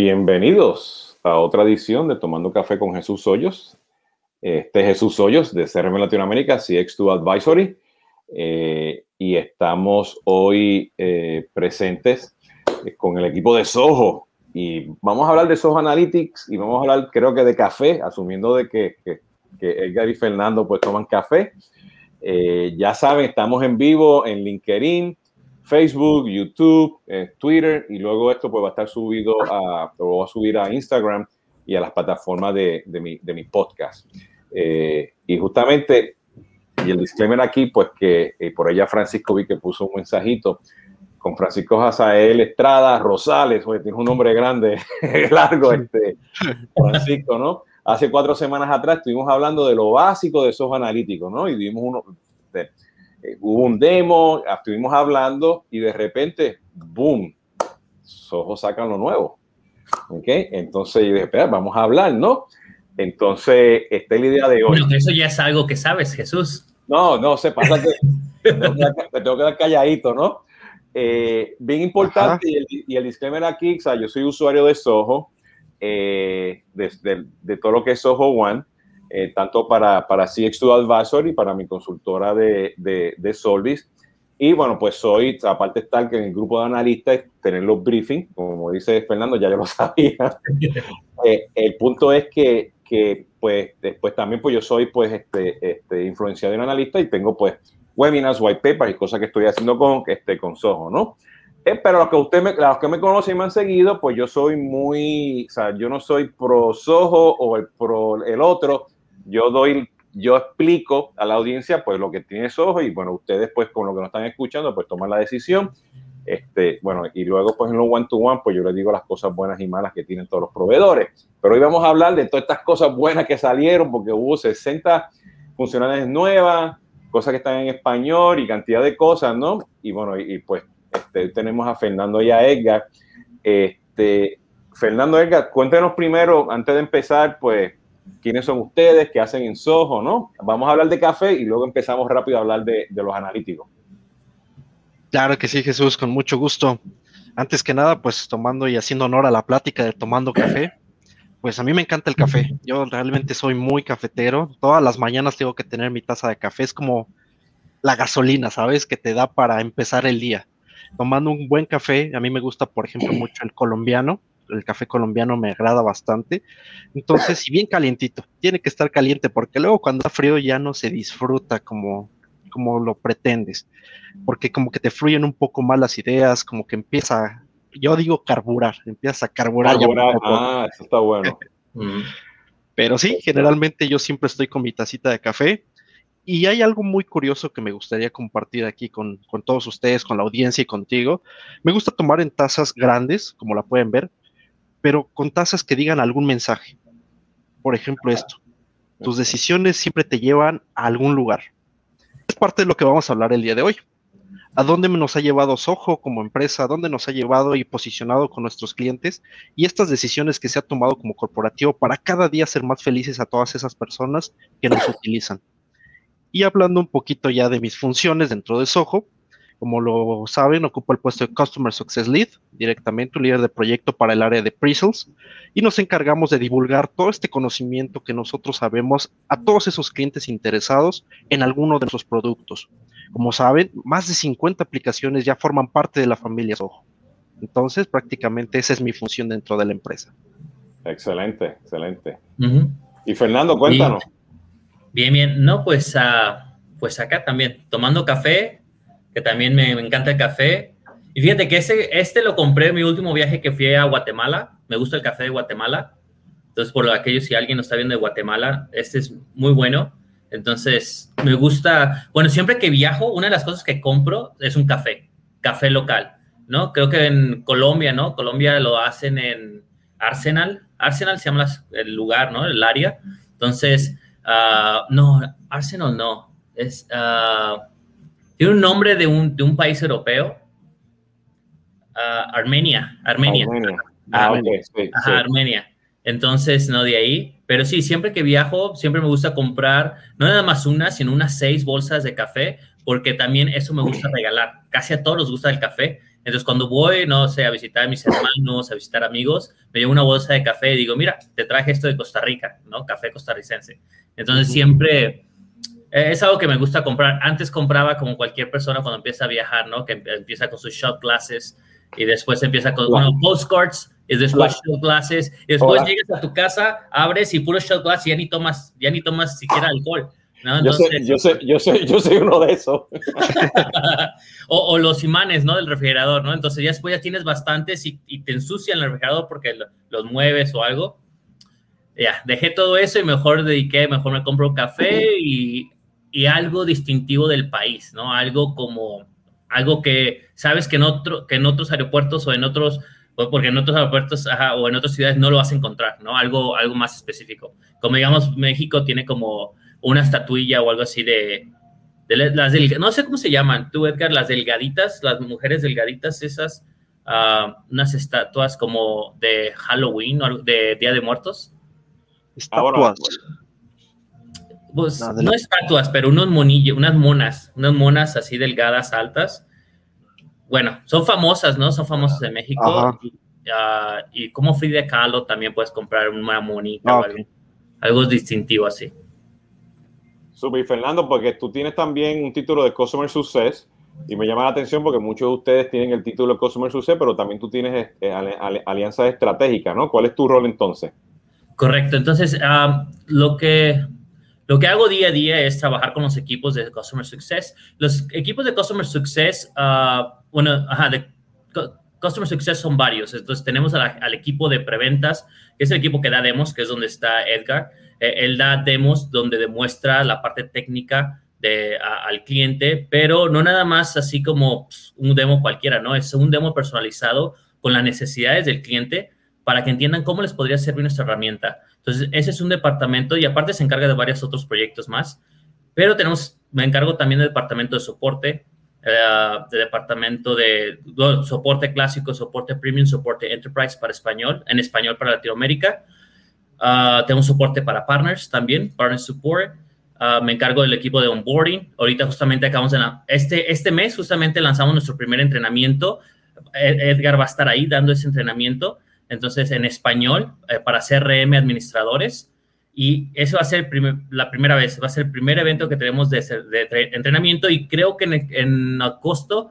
Bienvenidos a otra edición de Tomando Café con Jesús Hoyos. Este es Jesús Hoyos de CRM Latinoamérica, CX2 Advisory. Eh, y estamos hoy eh, presentes con el equipo de Soho. Y vamos a hablar de Soho Analytics y vamos a hablar, creo que de café, asumiendo de que, que, que Edgar y Fernando pues toman café. Eh, ya saben, estamos en vivo en LinkedIn, Facebook, YouTube, eh, Twitter y luego esto pues va a estar subido a, o va a subir a Instagram y a las plataformas de, de, mi, podcast. Eh, y justamente, y el disclaimer aquí, pues que eh, por allá Francisco vi que puso un mensajito con Francisco Jazael Estrada Rosales, oye, tiene un nombre grande, largo, este Francisco, ¿no? Hace cuatro semanas atrás estuvimos hablando de lo básico de esos analíticos, ¿no? Y vimos uno, eh, hubo un demo, estuvimos hablando y de repente, boom, Soho sacan lo nuevo. ¿Ok? Entonces yo dije, espera, vamos a hablar, ¿no? Entonces, esta es la idea de hoy. Bueno, eso ya es algo que sabes, Jesús. No, no, se pasa que me tengo que dar calladito, ¿no? Eh, bien importante, y el, y el, disclaimer aquí, o sea, yo soy usuario de Soho, eh, de, de, de, todo lo que es Soho One, eh, tanto para, para CX2 Advisory, para mi consultora de, de, de, Solvis. Y bueno, pues soy, aparte estar en el grupo de analistas, tener los briefings, como dice Fernando, ya yo lo sabía. eh, el punto es que, que, pues, después también, pues yo soy, pues, este, este, influenciado en analista y tengo, pues, webinars, white papers y cosas que estoy haciendo con, este, con Soho, ¿no? Eh, pero los que, usted me, los que me conocen y me han seguido, pues yo soy muy, o sea, yo no soy pro Soho o el pro el otro, yo doy, yo explico a la audiencia pues lo que tiene Soho y bueno, ustedes pues con lo que nos están escuchando pues toman la decisión. Este, bueno, y luego pues en los one to one pues yo les digo las cosas buenas y malas que tienen todos los proveedores. Pero hoy vamos a hablar de todas estas cosas buenas que salieron porque hubo 60 funcionalidades nuevas, cosas que están en español y cantidad de cosas, ¿no? Y bueno, y, y pues este, tenemos a Fernando y a Edgar. Este, Fernando, Edgar, cuéntenos primero, antes de empezar, pues, quiénes son ustedes, qué hacen en Soho, ¿no? Vamos a hablar de café y luego empezamos rápido a hablar de, de los analíticos. Claro que sí, Jesús, con mucho gusto. Antes que nada, pues tomando y haciendo honor a la plática de tomando café, pues a mí me encanta el café. Yo realmente soy muy cafetero. Todas las mañanas tengo que tener mi taza de café. Es como la gasolina, ¿sabes? Que te da para empezar el día. Tomando un buen café, a mí me gusta, por ejemplo, mucho el colombiano. El café colombiano me agrada bastante. Entonces, si bien calientito, tiene que estar caliente porque luego cuando está frío ya no se disfruta como, como lo pretendes. Porque como que te fluyen un poco más las ideas, como que empieza, yo digo carburar, empieza a carburar. carburar. ah, eso está bueno. Pero sí, generalmente yo siempre estoy con mi tacita de café. Y hay algo muy curioso que me gustaría compartir aquí con, con, todos ustedes, con la audiencia y contigo. Me gusta tomar en tazas grandes, como la pueden ver, pero con tazas que digan algún mensaje. Por ejemplo, esto. Tus decisiones siempre te llevan a algún lugar. Es parte de lo que vamos a hablar el día de hoy. ¿A dónde nos ha llevado Soho como empresa? ¿A dónde nos ha llevado y posicionado con nuestros clientes? Y estas decisiones que se ha tomado como corporativo para cada día ser más felices a todas esas personas que nos utilizan. Y hablando un poquito ya de mis funciones dentro de Soho, como lo saben, ocupo el puesto de Customer Success Lead, directamente un líder de proyecto para el área de pre-sales, y nos encargamos de divulgar todo este conocimiento que nosotros sabemos a todos esos clientes interesados en alguno de nuestros productos. Como saben, más de 50 aplicaciones ya forman parte de la familia Soho. Entonces, prácticamente esa es mi función dentro de la empresa. Excelente, excelente. Uh -huh. Y Fernando, cuéntanos. Bien, bien. No, pues, uh, pues acá también, tomando café, que también me, encanta el café. Y fíjate que ese, este lo compré en mi último viaje que fui a Guatemala. Me gusta el café de Guatemala. Entonces, por aquello, si alguien nos está viendo de Guatemala, este es muy bueno. Entonces, me gusta, bueno, siempre que viajo, una de las cosas que compro es un café, café local, ¿no? Creo que en Colombia, ¿no? Colombia lo hacen en Arsenal. Arsenal se llama el lugar, ¿no? El área. Entonces, Uh, no, Arsenal no. Es, uh, tiene un nombre de un, de un país europeo. Uh, Armenia. Armenia. Armenia. Ah, okay. sí, Ajá, sí. Armenia. Entonces, no de ahí. Pero sí, siempre que viajo, siempre me gusta comprar, no nada más una, sino unas seis bolsas de café, porque también eso me gusta regalar. Casi a todos les gusta el café. Entonces, cuando voy, no sé, a visitar a mis hermanos, a visitar amigos, me llevo una bolsa de café y digo, mira, te traje esto de Costa Rica, ¿no? Café costarricense. Entonces, siempre es algo que me gusta comprar. Antes compraba como cualquier persona cuando empieza a viajar, ¿no? Que empieza con sus shot glasses y después empieza con bueno, postcards y después shot glasses y después llegas a tu casa, abres y puro shot glass y ya ni tomas, ya ni tomas siquiera alcohol. ¿no? yo, sé, yo, sé, yo, sé, yo soy uno de esos. o, o, los imanes, ¿no? Del refrigerador, ¿no? Entonces ya después ya tienes bastantes y, y te ensucian el refrigerador porque los mueves o algo. Ya, dejé todo eso y mejor dediqué, mejor me compro un café y y algo distintivo del país, ¿no? Algo como, algo que sabes que en, otro, que en otros aeropuertos o en otros, porque en otros aeropuertos o en otras ciudades no lo vas a encontrar, ¿no? Algo, algo más específico. Como digamos, México tiene como una estatuilla o algo así de, de las del, no sé cómo se llaman, tú Edgar, las delgaditas, las mujeres delgaditas, esas, uh, unas estatuas como de Halloween o de Día de Muertos. Estatuas. Pues, no, estatuas, pero unos monillos, unas monas, unas monas así delgadas, altas. Bueno, son famosas, ¿no? Son famosas en México. Y, como Frida Kahlo también puedes comprar una monita o ah, algo, algo distintivo así. Super, Fernando, porque tú tienes también un título de Customer Success y me llama la atención porque muchos de ustedes tienen el título de Customer Success, pero también tú tienes eh, alianzas estratégicas, ¿no? ¿Cuál es tu rol entonces? Correcto, entonces ah, lo que lo que hago día a día es trabajar con los equipos de Customer Success. Los equipos de Customer Success, uh, bueno, ajá, de Customer Success son varios. Entonces tenemos al equipo de preventas, que es el equipo que da demos, que es donde está Edgar. Eh, él da demos donde demuestra la parte técnica de, al cliente, pero no nada más así como pues, un demo cualquiera, ¿no? Es un demo personalizado con las necesidades del cliente para que entiendan cómo les podría servir nuestra herramienta. Entonces, ese es un departamento y aparte se encarga de varios otros proyectos más, pero tenemos, me encargo también del departamento de soporte, uh, de departamento de soporte clásico, soporte premium, soporte enterprise para español, en español para Latinoamérica. Uh, tengo soporte para partners también, partner support. Uh, me encargo del equipo de onboarding. Ahorita justamente acabamos de... Este, este mes justamente lanzamos nuestro primer entrenamiento. Edgar va a estar ahí dando ese entrenamiento entonces en español eh, para CRM administradores. Y eso va a ser la primera vez, va a ser el primer evento que tenemos de, entrenamiento y creo que en, agosto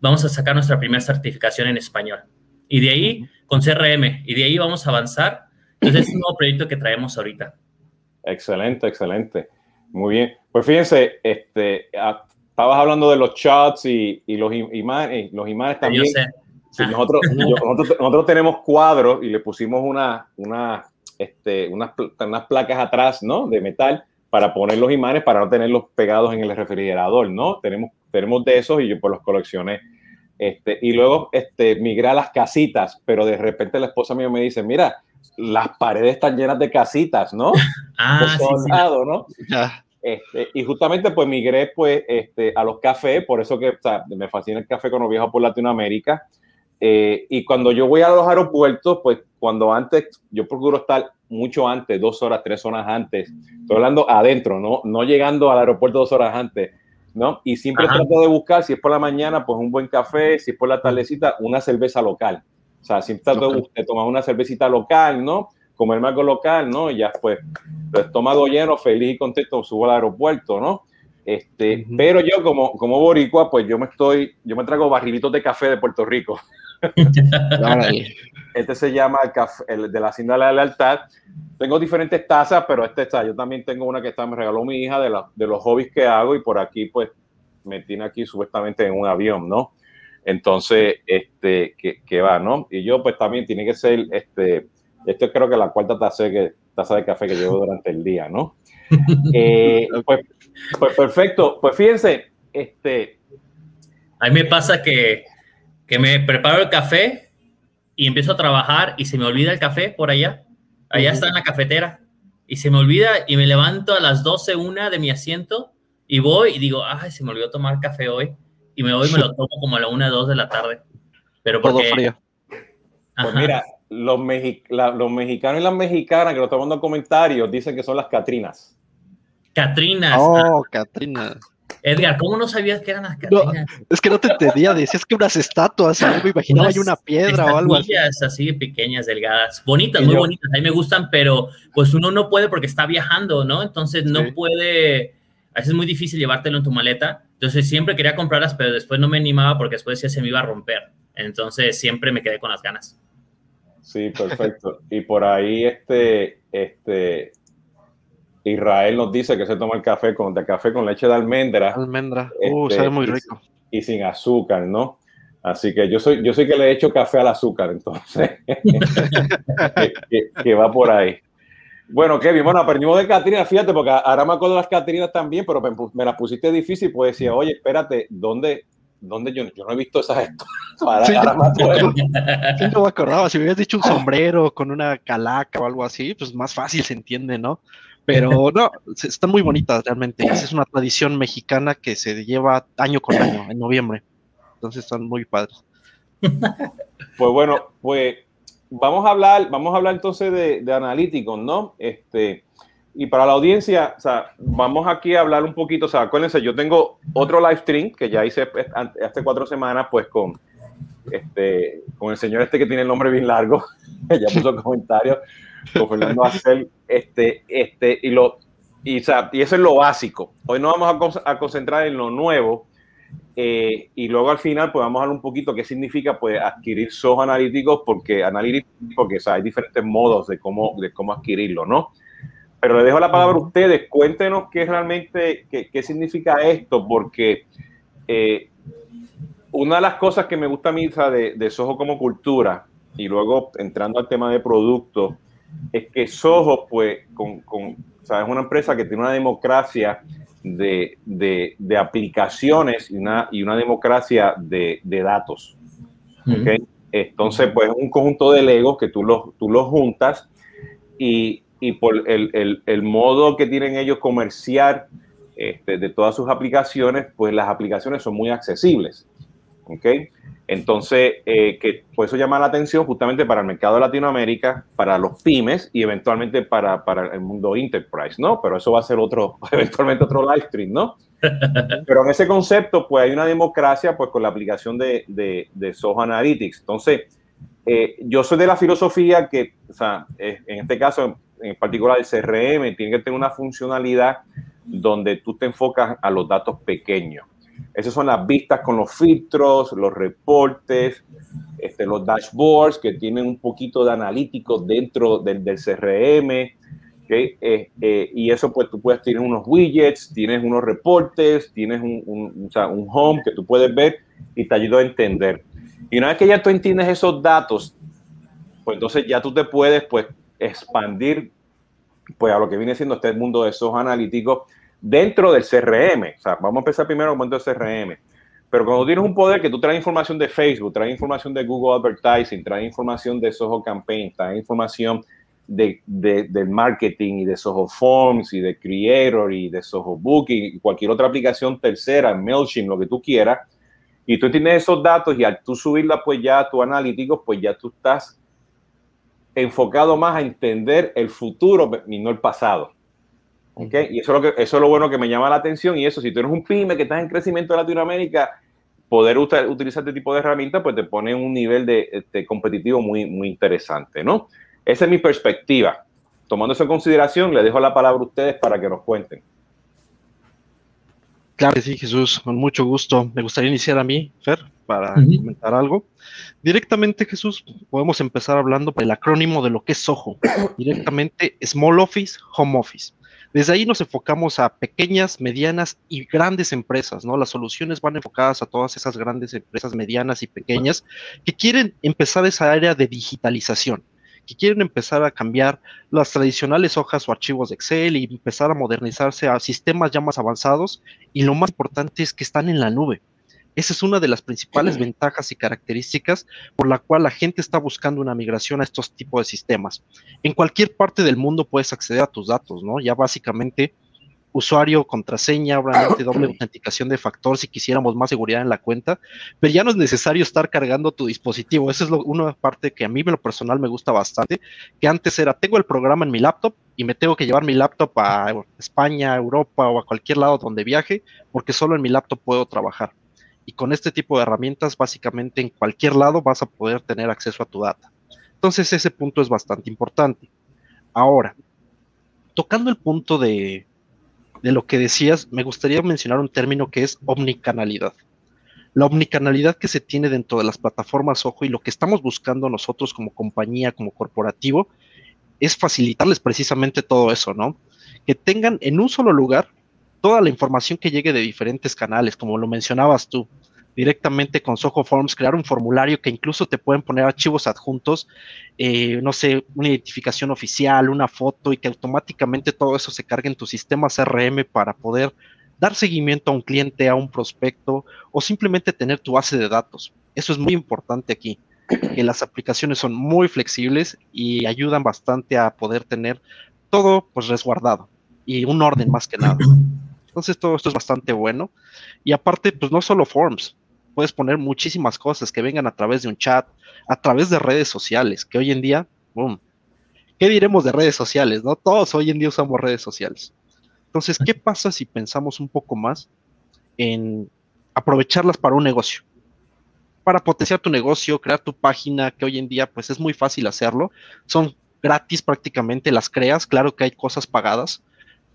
vamos a sacar nuestra primera certificación en español. Y de ahí, con CRM, y de ahí vamos a avanzar. Entonces es un nuevo proyecto que traemos ahorita. Excelente, excelente. Muy bien. Pues fíjense, este, estabas hablando de los chats y, los imanes, los imanes también. Yo sé nosotros, nosotros, tenemos cuadros y le pusimos una, una, este, unas, unas, placas atrás, ¿no? De metal para poner los imanes para no tenerlos pegados en el refrigerador, ¿no? Tenemos, tenemos de esos y yo pues los coleccioné. Este, y luego este, migré a las casitas, pero de repente la esposa mía me dice, mira, las paredes están llenas de casitas, ¿no? Ah, sí, sí. ¿no? Este, y justamente pues migré pues este, a los cafés, por eso que o sea, me fascina el café cuando viajo por Latinoamérica. Eh, y cuando yo voy a los aeropuertos, pues cuando antes, yo procuro estar mucho antes, dos horas, tres horas antes, estoy hablando adentro, no, no llegando al aeropuerto dos horas antes, ¿no? Y siempre trato de buscar, si es por la mañana, pues un buen café, si es por la tardecita, una cerveza local. O sea, siempre trato de, tomar una cervecita local, ¿no? Comerme algo local, ¿no? Y ya pues, el estómago lleno, feliz y contento, subo al aeropuerto, ¿no? Este, Pero yo como, como boricua, pues yo me estoy, yo me traigo barrilitos de café de Puerto Rico. este se llama el, café, el de la Hacienda de la Lealtad. Tengo diferentes tazas, pero este está. Yo también tengo una que está, me regaló mi hija de, la, de los hobbies que hago y por aquí, pues, me tiene aquí supuestamente en un avión, ¿no? Entonces, este, que, que va, ¿no? Y yo, pues, también tiene que ser, este, esto creo que la cuarta taza, que, taza de café que llevo durante el día, ¿no? Eh, pues, pues perfecto. Pues fíjense, este. A mí me pasa que que me preparo el café y empiezo a trabajar y se me olvida el café por allá. Allá está en la cafetera. Y se me olvida y me levanto a las 12, una de mi asiento y voy y digo, ay, se me olvidó tomar café hoy. Y me voy y me lo tomo como a la 1, 2 de la tarde. Pero porque... frío. Pues mira, los, los mexicanos y las mexicanas que lo están mandando comentarios dicen que son las Catrinas. Catrinas. Oh, Catrinas. Edgar, ¿cómo no sabías que eran las catrinas? es que no te entendía, decías que unas estatuas, yo me imaginaba hay una piedra o algo así. así pequeñas, delgadas, bonitas, muy bonitas, a mí me gustan, pero pues uno no puede porque está viajando, ¿no? Entonces no puede, a veces es muy difícil llevártelo en tu maleta, entonces siempre quería comprarlas, pero después no me animaba porque después ya se me iba a romper, entonces siempre me quedé con las ganas. Sí, perfecto. y por ahí este, este, Israel nos dice que se toma el café con, de café con leche de almendra. Almendra, uh, sabe muy rico. Y, sin azúcar, ¿no? Así que yo soy, yo soy que le echo café al azúcar, entonces, que, va por ahí. Bueno, Kevin, bueno, aprendimos de Catrina, fíjate, porque ahora me acuerdo de las Catrinas también, pero me, las pusiste difícil, pues decía, oye, espérate, ¿dónde, dónde yo, yo no he visto esas Para, sí, no me acordaba, si me hubieras dicho un sombrero con una calaca o algo así, pues más fácil se entiende, ¿no? Pero no, están muy bonitas realmente. Es una tradición mexicana que se lleva año con año, en noviembre. Entonces están muy padres. Pues bueno, pues vamos a hablar, vamos a hablar entonces de, analíticos, ¿no? Este, y para la audiencia, o sea, vamos aquí a hablar un poquito, o sea, acuérdense, yo tengo otro live stream que ya hice hace cuatro semanas, pues con, este, con el señor este que tiene el nombre bien largo, ya puso comentarios, con Fernando Acel, este, este, y, lo, y, y eso es lo básico. Hoy nos vamos a, concentrar en lo nuevo eh, y luego al final pues vamos a hablar un poquito qué significa pues adquirir SOH analíticos porque, analíticos, porque hay diferentes modos de cómo, de cómo adquirirlo, ¿no? Pero le dejo la palabra a ustedes, cuéntenos qué realmente, qué, qué significa esto, porque eh, una de las cosas que me gusta a mí de, de Soho como cultura, y luego entrando al tema de productos, es que Soho, pues, con, con es una empresa que tiene una democracia de, de, aplicaciones y una, y una democracia de, de datos. Entonces, pues, es un conjunto de legos que tú los, tú los juntas y, y por el, el, el, modo que tienen ellos comerciar este, de todas sus aplicaciones, pues las aplicaciones son muy accesibles. ¿Ok? Entonces, eh, que por eso llama la atención justamente para el mercado de Latinoamérica, para los pymes y eventualmente para, para, el mundo enterprise, ¿no? Pero eso va a ser otro, eventualmente otro live stream, ¿no? Pero en ese concepto, pues hay una democracia, pues con la aplicación de, de, de Soho Analytics. Entonces, eh, yo soy de la filosofía que, o sea, en este caso, en particular el CRM, tiene que tener una funcionalidad donde tú te enfocas a los datos pequeños. Esas son las vistas con los filtros, los reportes, este, los dashboards que tienen un poquito de analítico dentro del, del CRM. Eh, eh, y eso pues tú puedes tener unos widgets, tienes unos reportes, tienes un, un, un, home que tú puedes ver y te ayuda a entender. Y una vez que ya tú entiendes esos datos, pues entonces ya tú te puedes pues expandir pues a lo que viene siendo este mundo de esos analíticos dentro del CRM. O sea, vamos a empezar primero con el CRM. Pero cuando tienes un poder que tú traes información de Facebook, traes información de Google Advertising, traes información de Soho Campaign, traes información de, de, marketing y de Soho Forms y de Creator y de Soho Booking y cualquier otra aplicación tercera, MailChimp, lo que tú quieras, y tú tienes esos datos y al tú subirla pues ya a tu analítico, pues ya tú estás enfocado más a entender el futuro y no el pasado. Y eso es, lo que, eso es lo bueno que me llama la atención. Y eso, si tú eres un pyme que estás en crecimiento en Latinoamérica, poder utilizar este tipo de herramientas, pues te pone en un nivel de, este, competitivo muy, muy interesante, ¿no? Esa es mi perspectiva. Tomando eso en consideración, le dejo la palabra a ustedes para que nos cuenten. Claro que sí, Jesús, con mucho gusto. Me gustaría iniciar a mí, Fer, para comentar algo. Directamente, Jesús, podemos empezar hablando del acrónimo de lo que es SOHO. Directamente, Small Office, Home Office. Desde ahí nos enfocamos a pequeñas, medianas y grandes empresas, ¿no? Las soluciones van enfocadas a todas esas grandes empresas medianas y pequeñas que quieren empezar esa área de digitalización, que quieren empezar a cambiar las tradicionales hojas o archivos de Excel y empezar a modernizarse a sistemas ya más avanzados y lo más importante es que están en la nube. Esa es una de las principales ventajas y características por la cual la gente está buscando una migración a estos tipos de sistemas. En cualquier parte del mundo puedes acceder a tus datos, ¿no? Ya básicamente usuario, contraseña, obviamente doble autenticación de factor si quisiéramos más seguridad en la cuenta, pero ya no es necesario estar cargando tu dispositivo. Esa es una parte que a mí en lo personal me gusta bastante, que antes era, tengo el programa en mi laptop, y me tengo que llevar mi laptop a España, Europa o a cualquier lado donde viaje, porque solo en mi laptop puedo trabajar. Y con este tipo de herramientas, básicamente en cualquier lado vas a poder tener acceso a tu data. Entonces ese punto es bastante importante. Ahora, tocando el punto de, de lo que decías, me gustaría mencionar un término que es omnicanalidad. La omnicanalidad que se tiene dentro de las plataformas Ojo y lo que estamos buscando nosotros como compañía, como corporativo, es facilitarles precisamente todo eso, ¿no? Que tengan en un solo lugar toda la información que llegue de diferentes canales, como lo mencionabas tú, directamente con Soho Forms, crear un formulario que incluso te pueden poner archivos adjuntos, eh, no sé, una identificación oficial, una foto y que automáticamente todo eso se cargue en tu sistema CRM para poder dar seguimiento a un cliente, a un prospecto o simplemente tener tu base de datos. Eso es muy importante aquí que las aplicaciones son muy flexibles y ayudan bastante a poder tener todo pues resguardado y un orden más que nada. Entonces todo esto es bastante bueno. Y aparte, pues no solo forms, puedes poner muchísimas cosas que vengan a través de un chat, a través de redes sociales, que hoy en día, boom, ¿qué diremos de redes sociales? No todos hoy en día usamos redes sociales. Entonces, ¿qué pasa si pensamos un poco más en aprovecharlas para un negocio? para potenciar tu negocio, crear tu página, que hoy en día pues es muy fácil hacerlo. Son gratis prácticamente, las creas, claro que hay cosas pagadas,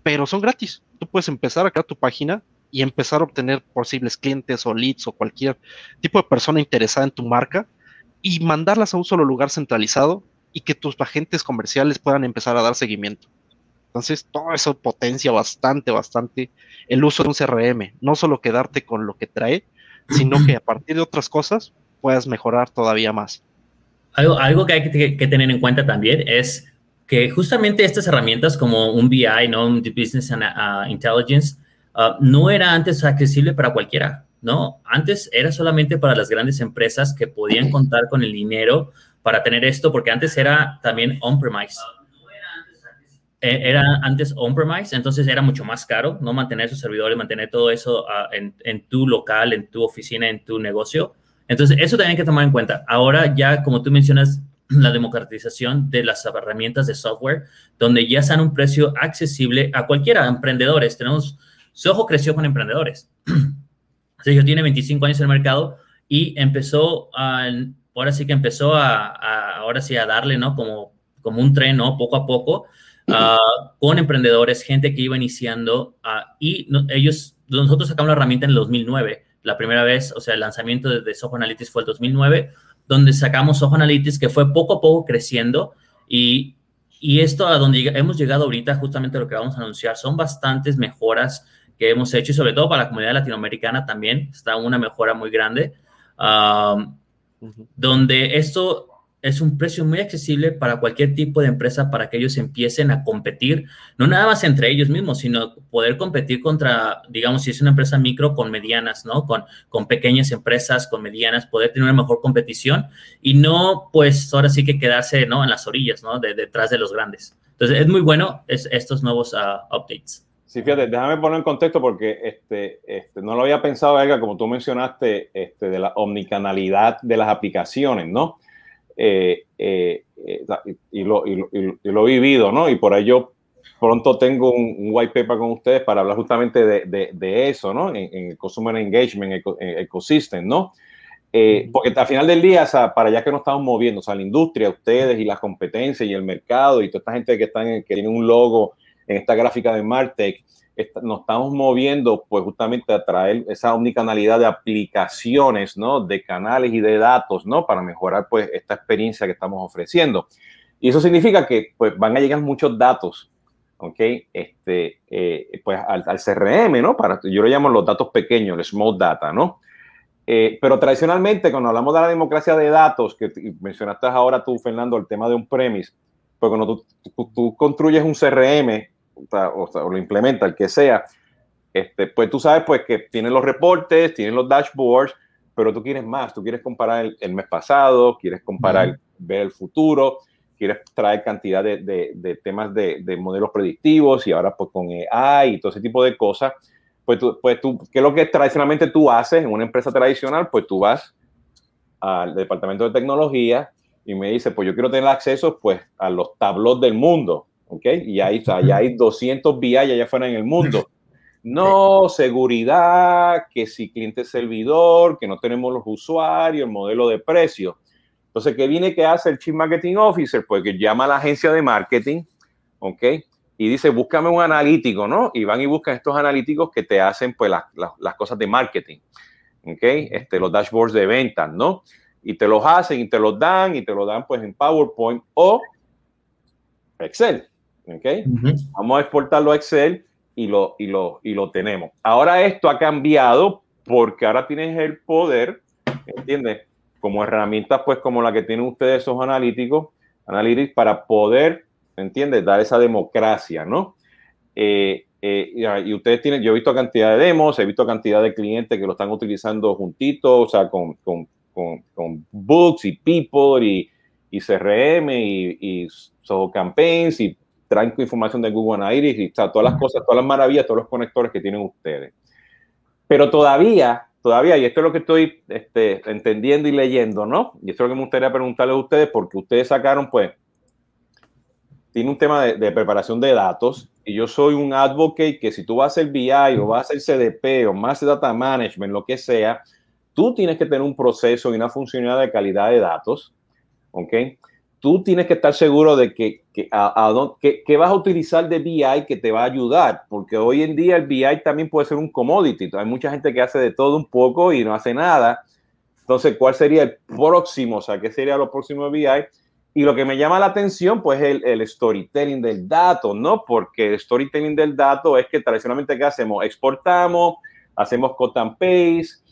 pero son gratis. Tú puedes empezar a crear tu página y empezar a obtener posibles clientes o leads o cualquier tipo de persona interesada en tu marca y mandarlas a un solo lugar centralizado y que tus agentes comerciales puedan empezar a dar seguimiento. Entonces, todo eso potencia bastante, bastante el uso de un CRM, no solo quedarte con lo que trae, sino que a partir de otras cosas puedas mejorar todavía más. Algo, algo que hay que, tener en cuenta también es que justamente estas herramientas como un BI, ¿no? Un Business uh, Intelligence, uh, no era antes accesible para cualquiera, ¿no? Antes era solamente para las grandes empresas que podían contar con el dinero para tener esto, porque antes era también on-premise. Eh, era antes on-premise, entonces era mucho más caro, ¿no? Mantener esos servidores, mantener todo eso ah, en, en, tu local, en tu oficina, en tu negocio. Entonces, eso también hay que tomar en cuenta. Ahora ya, como tú mencionas, la democratización de las herramientas de software, donde ya están un precio accesible a cualquiera, emprendedores. Tenemos, Soho creció con emprendedores. Sergio tiene 25 años en el mercado y empezó, a, ahora sí que empezó a, a, ahora sí a darle, ¿no? Como, como un tren, ¿no? Poco a poco Ah, con emprendedores, gente que iba iniciando ah, y ellos, nosotros sacamos la herramienta en el 2009, la primera vez, o sea, el lanzamiento de, de Soho Analytics fue el 2009, donde sacamos Soho Analytics que fue poco a poco creciendo. Y, y esto a donde hemos llegado ahorita, justamente lo que vamos a anunciar, son bastantes mejoras que hemos hecho y sobre todo para la comunidad latinoamericana también está una mejora muy grande, ah, donde esto es un precio muy accesible para cualquier tipo de empresa para que ellos empiecen a competir, no nada más entre ellos mismos, sino poder competir contra, digamos, si es una empresa micro con medianas, ¿no? Con, con pequeñas empresas, con medianas, poder tener una mejor competición y no, pues, ahora sí que quedarse, ¿no? En las orillas, ¿no? De, detrás de los grandes. Entonces, es muy bueno es, estos nuevos uh, updates. Sí, fíjate, déjame poner en contexto porque este, este, no lo había pensado, Edgar, como tú mencionaste, este, de la omnicanalidad de las aplicaciones, ¿no? Eh, eh, eh, y, lo, y, lo, he vivido, ¿no? Y por ello pronto tengo un, white paper con ustedes para hablar justamente de, de, eso, ¿no? En, el Consumer Engagement, en Ecosystem, ¿no? porque al final del día, o sea, para allá que nos estamos moviendo, o sea, la industria, ustedes y las competencias y el mercado y toda esta gente que, están que tiene un logo en esta gráfica de Martech, nos estamos moviendo pues justamente a traer esa omnicanalidad de aplicaciones, ¿no? De canales y de datos, ¿no? Para mejorar pues esta experiencia que estamos ofreciendo. Y eso significa que pues van a llegar muchos datos, ¿ok? Este, eh, pues al, CRM, ¿no? Para, yo lo llamo los datos pequeños, el small data, ¿no? Eh, pero tradicionalmente, cuando hablamos de la democracia de datos, que mencionaste ahora tú, Fernando, el tema de un premise, pues cuando tú construyes un CRM, o, lo implementa, el que sea, este, pues tú sabes pues que tienen los reportes, tienen los dashboards, pero tú quieres más, tú quieres comparar el, mes pasado, quieres comparar, ver el futuro, quieres traer cantidad de, de, temas de, de, modelos predictivos y ahora pues con AI y todo ese tipo de cosas, pues tú, pues tú, ¿qué es lo que tradicionalmente tú haces en una empresa tradicional? Pues tú vas al departamento de tecnología y me dice, pues yo quiero tener acceso pues a los tablos del mundo, ¿ok? Y ahí, ya hay 200 BI allá afuera en el mundo. No, seguridad, que si cliente servidor, que no tenemos los usuarios, el modelo de precio. Entonces, ¿qué viene que hace el Chief Marketing Officer? Pues que llama a la agencia de marketing, ¿ok? Y dice, búscame un analítico, ¿no? Y van y buscan estos analíticos que te hacen, pues, las cosas de marketing, ¿ok? Este, los dashboards de ventas, ¿no? Y te los hacen y te los dan y te los dan, pues, en PowerPoint o Excel, ¿ok? Vamos a exportarlo a Excel y lo, y, lo, y lo tenemos. Ahora esto ha cambiado porque ahora tienes el poder, ¿entiendes? Como herramientas, pues como la que tienen ustedes, esos analíticos, analytics, para poder, ¿entiendes? Dar esa democracia, ¿no? Eh, eh, y ustedes tienen, yo he visto cantidad de demos, he visto cantidad de clientes que lo están utilizando juntitos, o sea, con, con, con, con Books y People y, y CRM y, y Soho Campaigns y traen información de Google Analytics y todas las cosas, todas las maravillas, todos los conectores que tienen ustedes. Pero todavía, todavía, y esto es lo que estoy este, entendiendo y leyendo, ¿no? Y esto es lo que me gustaría preguntarles a ustedes, porque ustedes sacaron, pues, tiene un tema de, preparación de datos, y yo soy un advocate que si tú vas a hacer BI o vas a hacer CDP o más Data Management, lo que sea, tú tienes que tener un proceso y una funcionalidad de calidad de datos, ¿ok? Tú tienes que estar seguro de que, que, vas a utilizar de BI que te va a ayudar, porque hoy en día el BI también puede ser un commodity. Hay mucha gente que hace de todo un poco y no hace nada. Entonces, ¿cuál sería el próximo? O sea, ¿qué sería lo próximo de BI? Y lo que me llama la atención, pues, es el, storytelling del dato, ¿no? Porque el storytelling del dato es que tradicionalmente, ¿qué hacemos? Exportamos, hacemos cut and paste,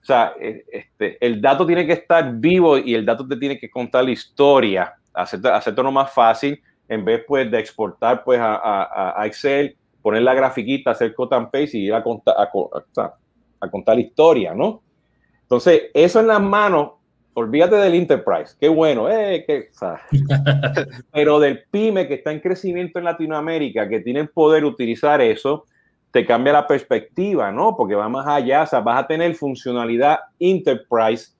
o sea, e, este, el dato tiene que estar vivo y el dato te tiene que contar la historia hacer, todo más fácil en vez pues de exportar pues a, a, Excel, poner la grafiquita, hacer cut and paste y ir a contar, a, contar la historia, ¿no? Entonces, eso en las manos, olvídate del enterprise, qué bueno, eh, pero del pyme que está en crecimiento en Latinoamérica, que tiene el poder utilizar eso, te cambia la perspectiva, ¿no? Porque va más allá, o sea, vas a tener funcionalidad enterprise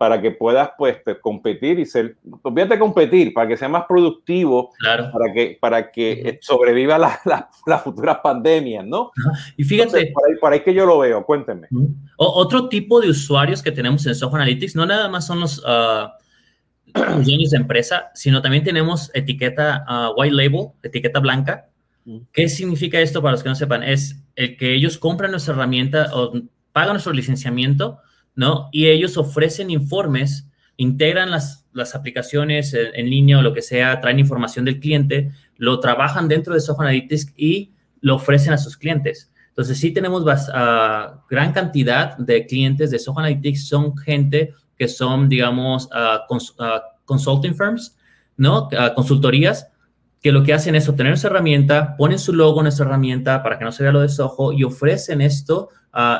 para que puedas pues competir y ser, olvídate competir, para que sea más productivo, claro. para que, para que sobreviva las la, futuras pandemias, ¿no? Y fíjate. para ahí, que yo lo veo, cuéntenme. otro tipo de usuarios que tenemos en Software Analytics, no nada más son los uh, dueños de empresa, sino también tenemos etiqueta uh, white label, etiqueta blanca. ¿Qué significa esto para los que no sepan? Es el que ellos compran nuestra herramienta o pagan nuestro licenciamiento ¿no? Y ellos ofrecen informes, integran las, las aplicaciones en, línea o lo que sea, traen información del cliente, lo trabajan dentro de Software Analytics y lo ofrecen a sus clientes. Entonces, sí tenemos uh, gran cantidad de clientes de Software Analytics, son gente que son, digamos, uh, consulting firms, consultorías, que lo que hacen es obtener esa herramienta, ponen su logo en esa herramienta para que no se vea lo de Soho y ofrecen esto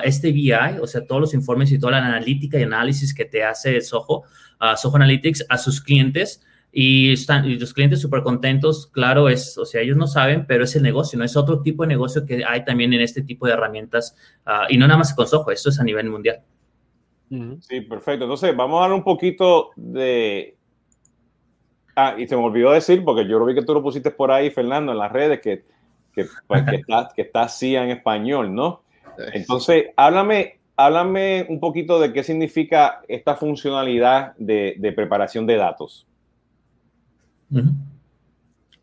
este BI, o sea, todos los informes y toda la analítica y análisis que te hace Soho, uh, Soho Analytics, a sus clientes. Y, están, y los clientes súper contentos, claro, es, o sea, ellos no saben, pero es el negocio, ¿no? Es otro tipo de negocio que hay también en este tipo de herramientas, ah, y no nada más con Soho, esto es a nivel mundial. Sí, perfecto. Entonces, vamos a dar un poquito de... Ah, y se me olvidó decir, porque yo lo vi que tú lo pusiste por ahí, Fernando, en las redes, que, que, pues, que está, que está así en español, ¿no? Entonces, háblame, háblame un poquito de qué significa esta funcionalidad de, preparación de datos.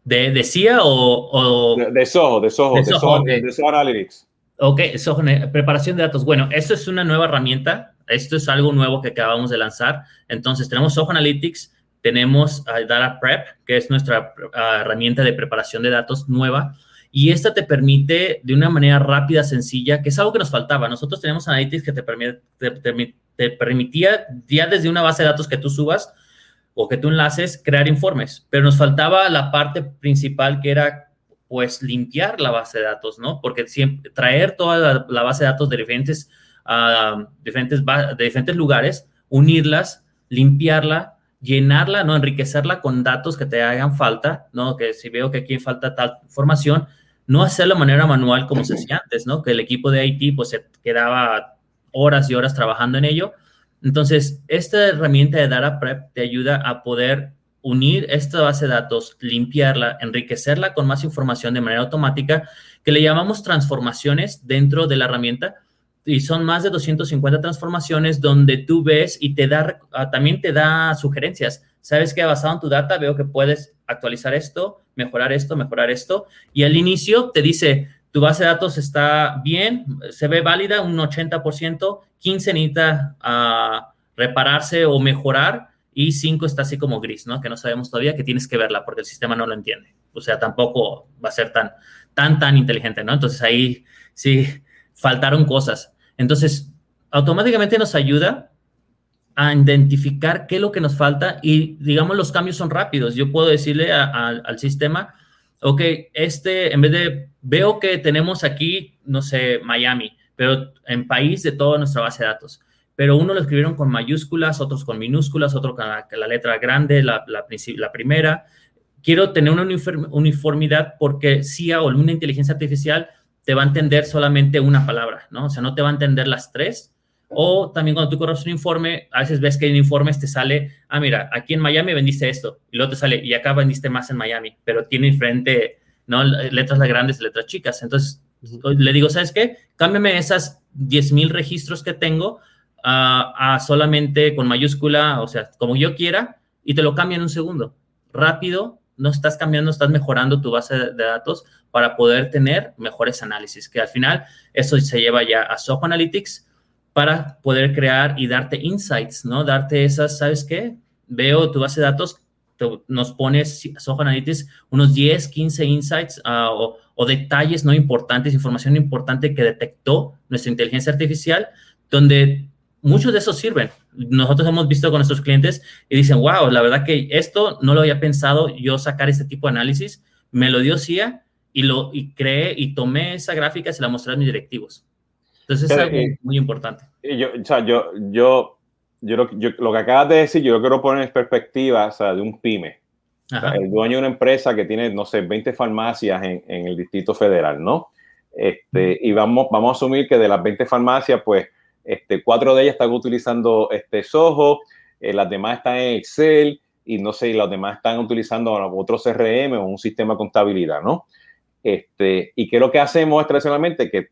¿De, de CIA o...? De, Soho, de Soho, de Soho, de Soho, Analytics. Ok, Soho, preparación de datos. Bueno, esto es una nueva herramienta. Esto es algo nuevo que acabamos de lanzar. Entonces, tenemos Soho Analytics, tenemos uh, Data Prep, que es nuestra ah, herramienta de preparación de datos nueva y esta te permite de una manera rápida, sencilla, que es algo que nos faltaba. Nosotros tenemos Analytics que te, te, permitía ya desde una base de datos que tú subas o que tú enlaces, crear informes, pero nos faltaba la parte principal que era pues limpiar la base de datos, ¿no? Porque siempre, traer toda la, base de datos de diferentes, uh, diferentes, de diferentes lugares, unirlas, limpiarla, llenarla, ¿no? Enriquecerla con datos que te hagan falta, ¿no? Que si veo que aquí falta tal información, no hacerlo de manera manual como se hacía antes, ¿no? Que el equipo de IT pues se quedaba horas y horas trabajando en ello. Entonces, esta herramienta de Data Prep te ayuda a poder unir esta base de datos, limpiarla, enriquecerla con más información de manera automática, que le llamamos transformaciones dentro de la herramienta. Y son más de 250 transformaciones donde tú ves y te da, ah, también te da sugerencias. Sabes que basado en tu data veo que puedes actualizar esto, mejorar esto, mejorar esto. Y al inicio te dice, tu base de datos está bien, se ve válida un 80%, 15 necesita uh, repararse o mejorar y 5 está así como gris, ¿no? Que no sabemos todavía que tienes que verla porque el sistema no lo entiende. O sea, tampoco va a ser tan, tan, tan inteligente, ¿no? Entonces ahí sí faltaron cosas. Entonces, automáticamente nos ayuda a identificar qué es lo que nos falta y, digamos, los cambios son rápidos. Yo puedo decirle al sistema, ok, este, en vez de, veo que tenemos aquí, no sé, Miami, pero en país de toda nuestra base de datos. Pero uno lo escribieron con mayúsculas, otros con minúsculas, otro con la, letra grande, la, la, la, primera. Quiero tener una uniformidad porque CIA o una inteligencia artificial te va a entender solamente una palabra, ¿no? O sea, no te va a entender las tres, o también cuando tú corres un informe, a veces ves que en informes te sale, ah, mira, aquí en Miami vendiste esto, y luego te sale, y acá vendiste más en Miami, pero tiene diferente, ¿no? Letras grandes, letras chicas. Entonces, le digo, ¿sabes qué? Cámbiame esas 10,000 registros que tengo a solamente con mayúscula, o sea, como yo quiera, y te lo cambia en un segundo. Rápido, no estás cambiando, estás mejorando tu base de datos para poder tener mejores análisis, que al final eso se lleva ya a Soho Analytics, para poder crear y darte insights, ¿no? Darte esas, ¿sabes qué? Veo tu base de datos, nos pones Soho Analytics unos 10, 15 insights uh, o, o, detalles no importantes, información importante que detectó nuestra inteligencia artificial, donde muchos de esos sirven. Nosotros hemos visto con nuestros clientes y dicen, wow, la verdad que esto no lo había pensado yo sacar este tipo de análisis, me lo dio CIA y, lo, y creé y tomé esa gráfica y se la mostré a mis directivos. Entonces es algo muy importante. Yo, o sea, yo, yo, yo, lo, yo, lo que acabas de decir, yo lo quiero poner en perspectiva o sea, de un pyme. el dueño de una empresa que tiene, no sé, 20 farmacias en, en el Distrito Federal, ¿no? Este, y vamos, vamos a asumir que de las 20 farmacias, pues, este, cuatro de ellas están utilizando este Soho, eh, las demás están en Excel y no sé, las demás están utilizando otro CRM o un sistema de contabilidad, ¿no? Este, y qué es lo que hacemos tradicionalmente, que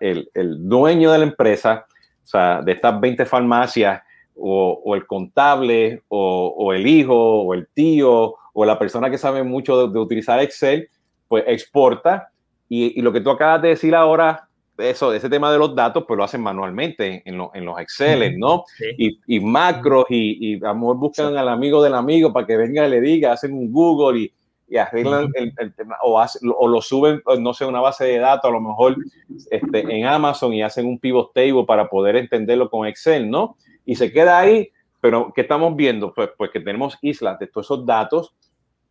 el, dueño de la empresa, o sea, de estas 20 farmacias, o, el contable, o, el hijo, o el tío, o la persona que sabe mucho de, utilizar Excel, pues exporta. Y, lo que tú acabas de decir ahora, eso, ese tema de los datos, pues lo hacen manualmente en, los Excel, ¿no? Y, macros, y, y a lo mejor buscan al amigo del amigo para que venga y le diga, hacen un Google y, y arreglan el, tema o, o, lo suben, no sé, una base de datos, a lo mejor este, en Amazon y hacen un pivot table para poder entenderlo con Excel, ¿no? Y se queda ahí, pero ¿qué estamos viendo? Pues, pues que tenemos islas de todos esos datos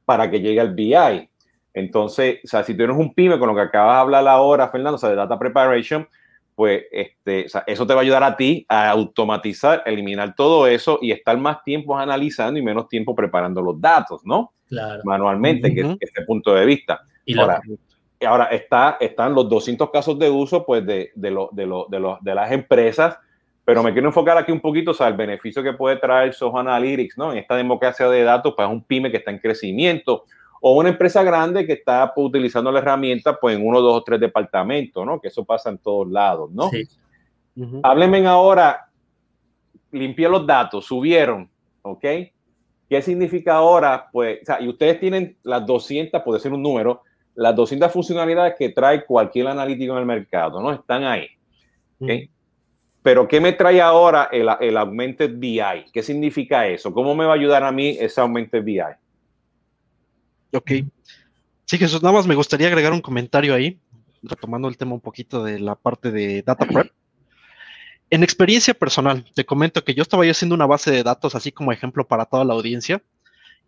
para que llegue al BI. Entonces, o sea, si tienes un pyme con lo que acabas de hablar ahora, Fernando, o sea, de data preparation, pues este, o sea, eso te va a ayudar a ti a automatizar, eliminar todo eso y estar más tiempo analizando y menos tiempo preparando los datos, ¿no? manualmente, que, es ese punto de vista. Y ahora, ahora está, están los 200 casos de uso pues, de, de, lo, de, lo, de, lo, de las empresas, pero me quiero enfocar aquí un poquito, o sea, el beneficio que puede traer Soho Analytics, ¿no? En esta democracia de datos, pues un pyme que está en crecimiento, o una empresa grande que está pues, utilizando la herramienta, pues en uno, dos o tres departamentos, ¿no? Que eso pasa en todos lados, ¿no? Sí. Háblenme ahora, limpié los datos, subieron, ¿ok? ¿Qué significa ahora? Pues, o sea, y ustedes tienen las 200, puede ser un número, las 200 funcionalidades que trae cualquier analítico en el mercado, ¿no? Están ahí. ¿okay? Pero, ¿qué me trae ahora el, el Augmented BI? ¿Qué significa eso? ¿Cómo me va a ayudar a mí ese Augmented BI? Ok. Sí, Jesús, nada más me gustaría agregar un comentario ahí, retomando el tema un poquito de la parte de Data Prep. En experiencia personal, te comento que yo estaba yo haciendo una base de datos así como ejemplo para toda la audiencia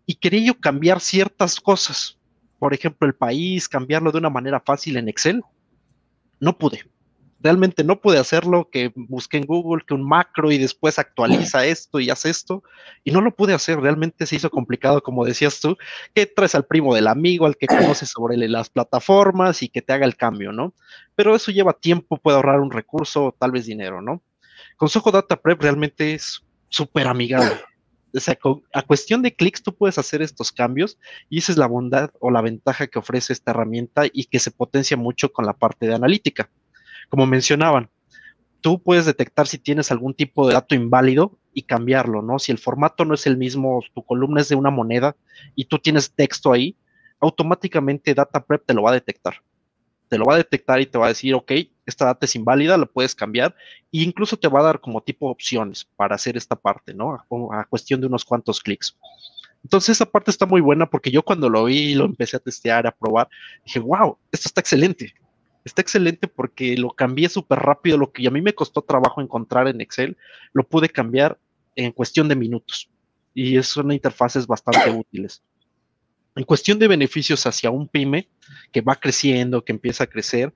y quería yo cambiar ciertas cosas. Por ejemplo, el país, cambiarlo de una manera fácil en Excel. No pude. Realmente no pude hacerlo, que busqué en Google que un macro y después actualiza esto y hace esto. Y no lo pude hacer, realmente se hizo complicado, como decías tú, que traes al primo del amigo, al que conoces sobre las plataformas y que te haga el cambio, ¿no? Pero eso lleva tiempo, puede ahorrar un recurso, tal vez dinero, ¿no? Consejo Data Prep realmente es súper amigable. O sea, a cuestión de clics tú puedes hacer estos cambios y esa es la bondad o la ventaja que ofrece esta herramienta y que se potencia mucho con la parte de analítica. Como mencionaban, tú puedes detectar si tienes algún tipo de dato inválido y cambiarlo, ¿no? Si el formato no es el mismo, tu columna es de una moneda y tú tienes texto ahí, automáticamente Data Prep te lo va a detectar. Te lo va a detectar y te va a decir, ok, esta data es inválida, la puedes cambiar e incluso te va a dar como tipo opciones para hacer esta parte, ¿no? A, a cuestión de unos cuantos clics. Entonces esa parte está muy buena porque yo cuando lo vi y lo empecé a testear, a probar, dije, wow, esto está excelente está excelente porque lo cambié súper rápido, lo que a mí me costó trabajo encontrar en Excel, lo pude cambiar en cuestión de minutos. Y son interfaces bastante útiles. En cuestión de beneficios hacia un pyme que va creciendo, que empieza a crecer,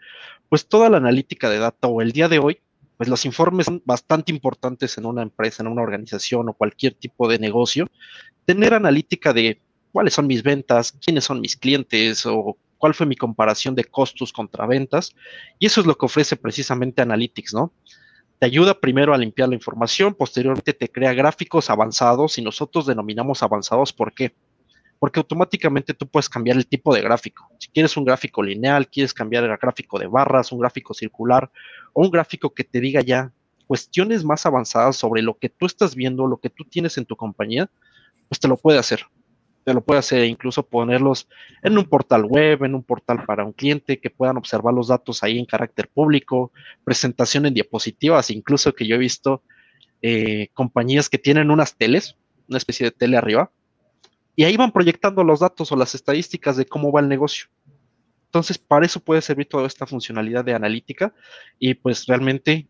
pues toda la analítica de data o el día de hoy, pues los informes son bastante importantes en una empresa, en una organización o cualquier tipo de negocio. Tener analítica de cuáles son mis ventas, quiénes son mis clientes o cuál fue mi comparación de costos contra ventas. Y eso es lo que ofrece precisamente Analytics, ¿no? Te ayuda primero a limpiar la información, posteriormente te crea gráficos avanzados y nosotros denominamos avanzados, ¿por qué? Porque automáticamente tú puedes cambiar el tipo de gráfico. Si quieres un gráfico lineal, quieres cambiar el gráfico de barras, un gráfico circular o un gráfico que te diga ya cuestiones más avanzadas sobre lo que tú estás viendo, lo que tú tienes en tu compañía, pues te lo puede hacer te lo puede hacer incluso ponerlos en un portal web, en un portal para un cliente, que puedan observar los datos ahí en carácter público, presentación en diapositivas, incluso que yo he visto eh, compañías que tienen unas teles, una especie de tele arriba, y ahí van proyectando los datos o las estadísticas de cómo va el negocio. Entonces, para eso puede servir toda esta funcionalidad de analítica y pues realmente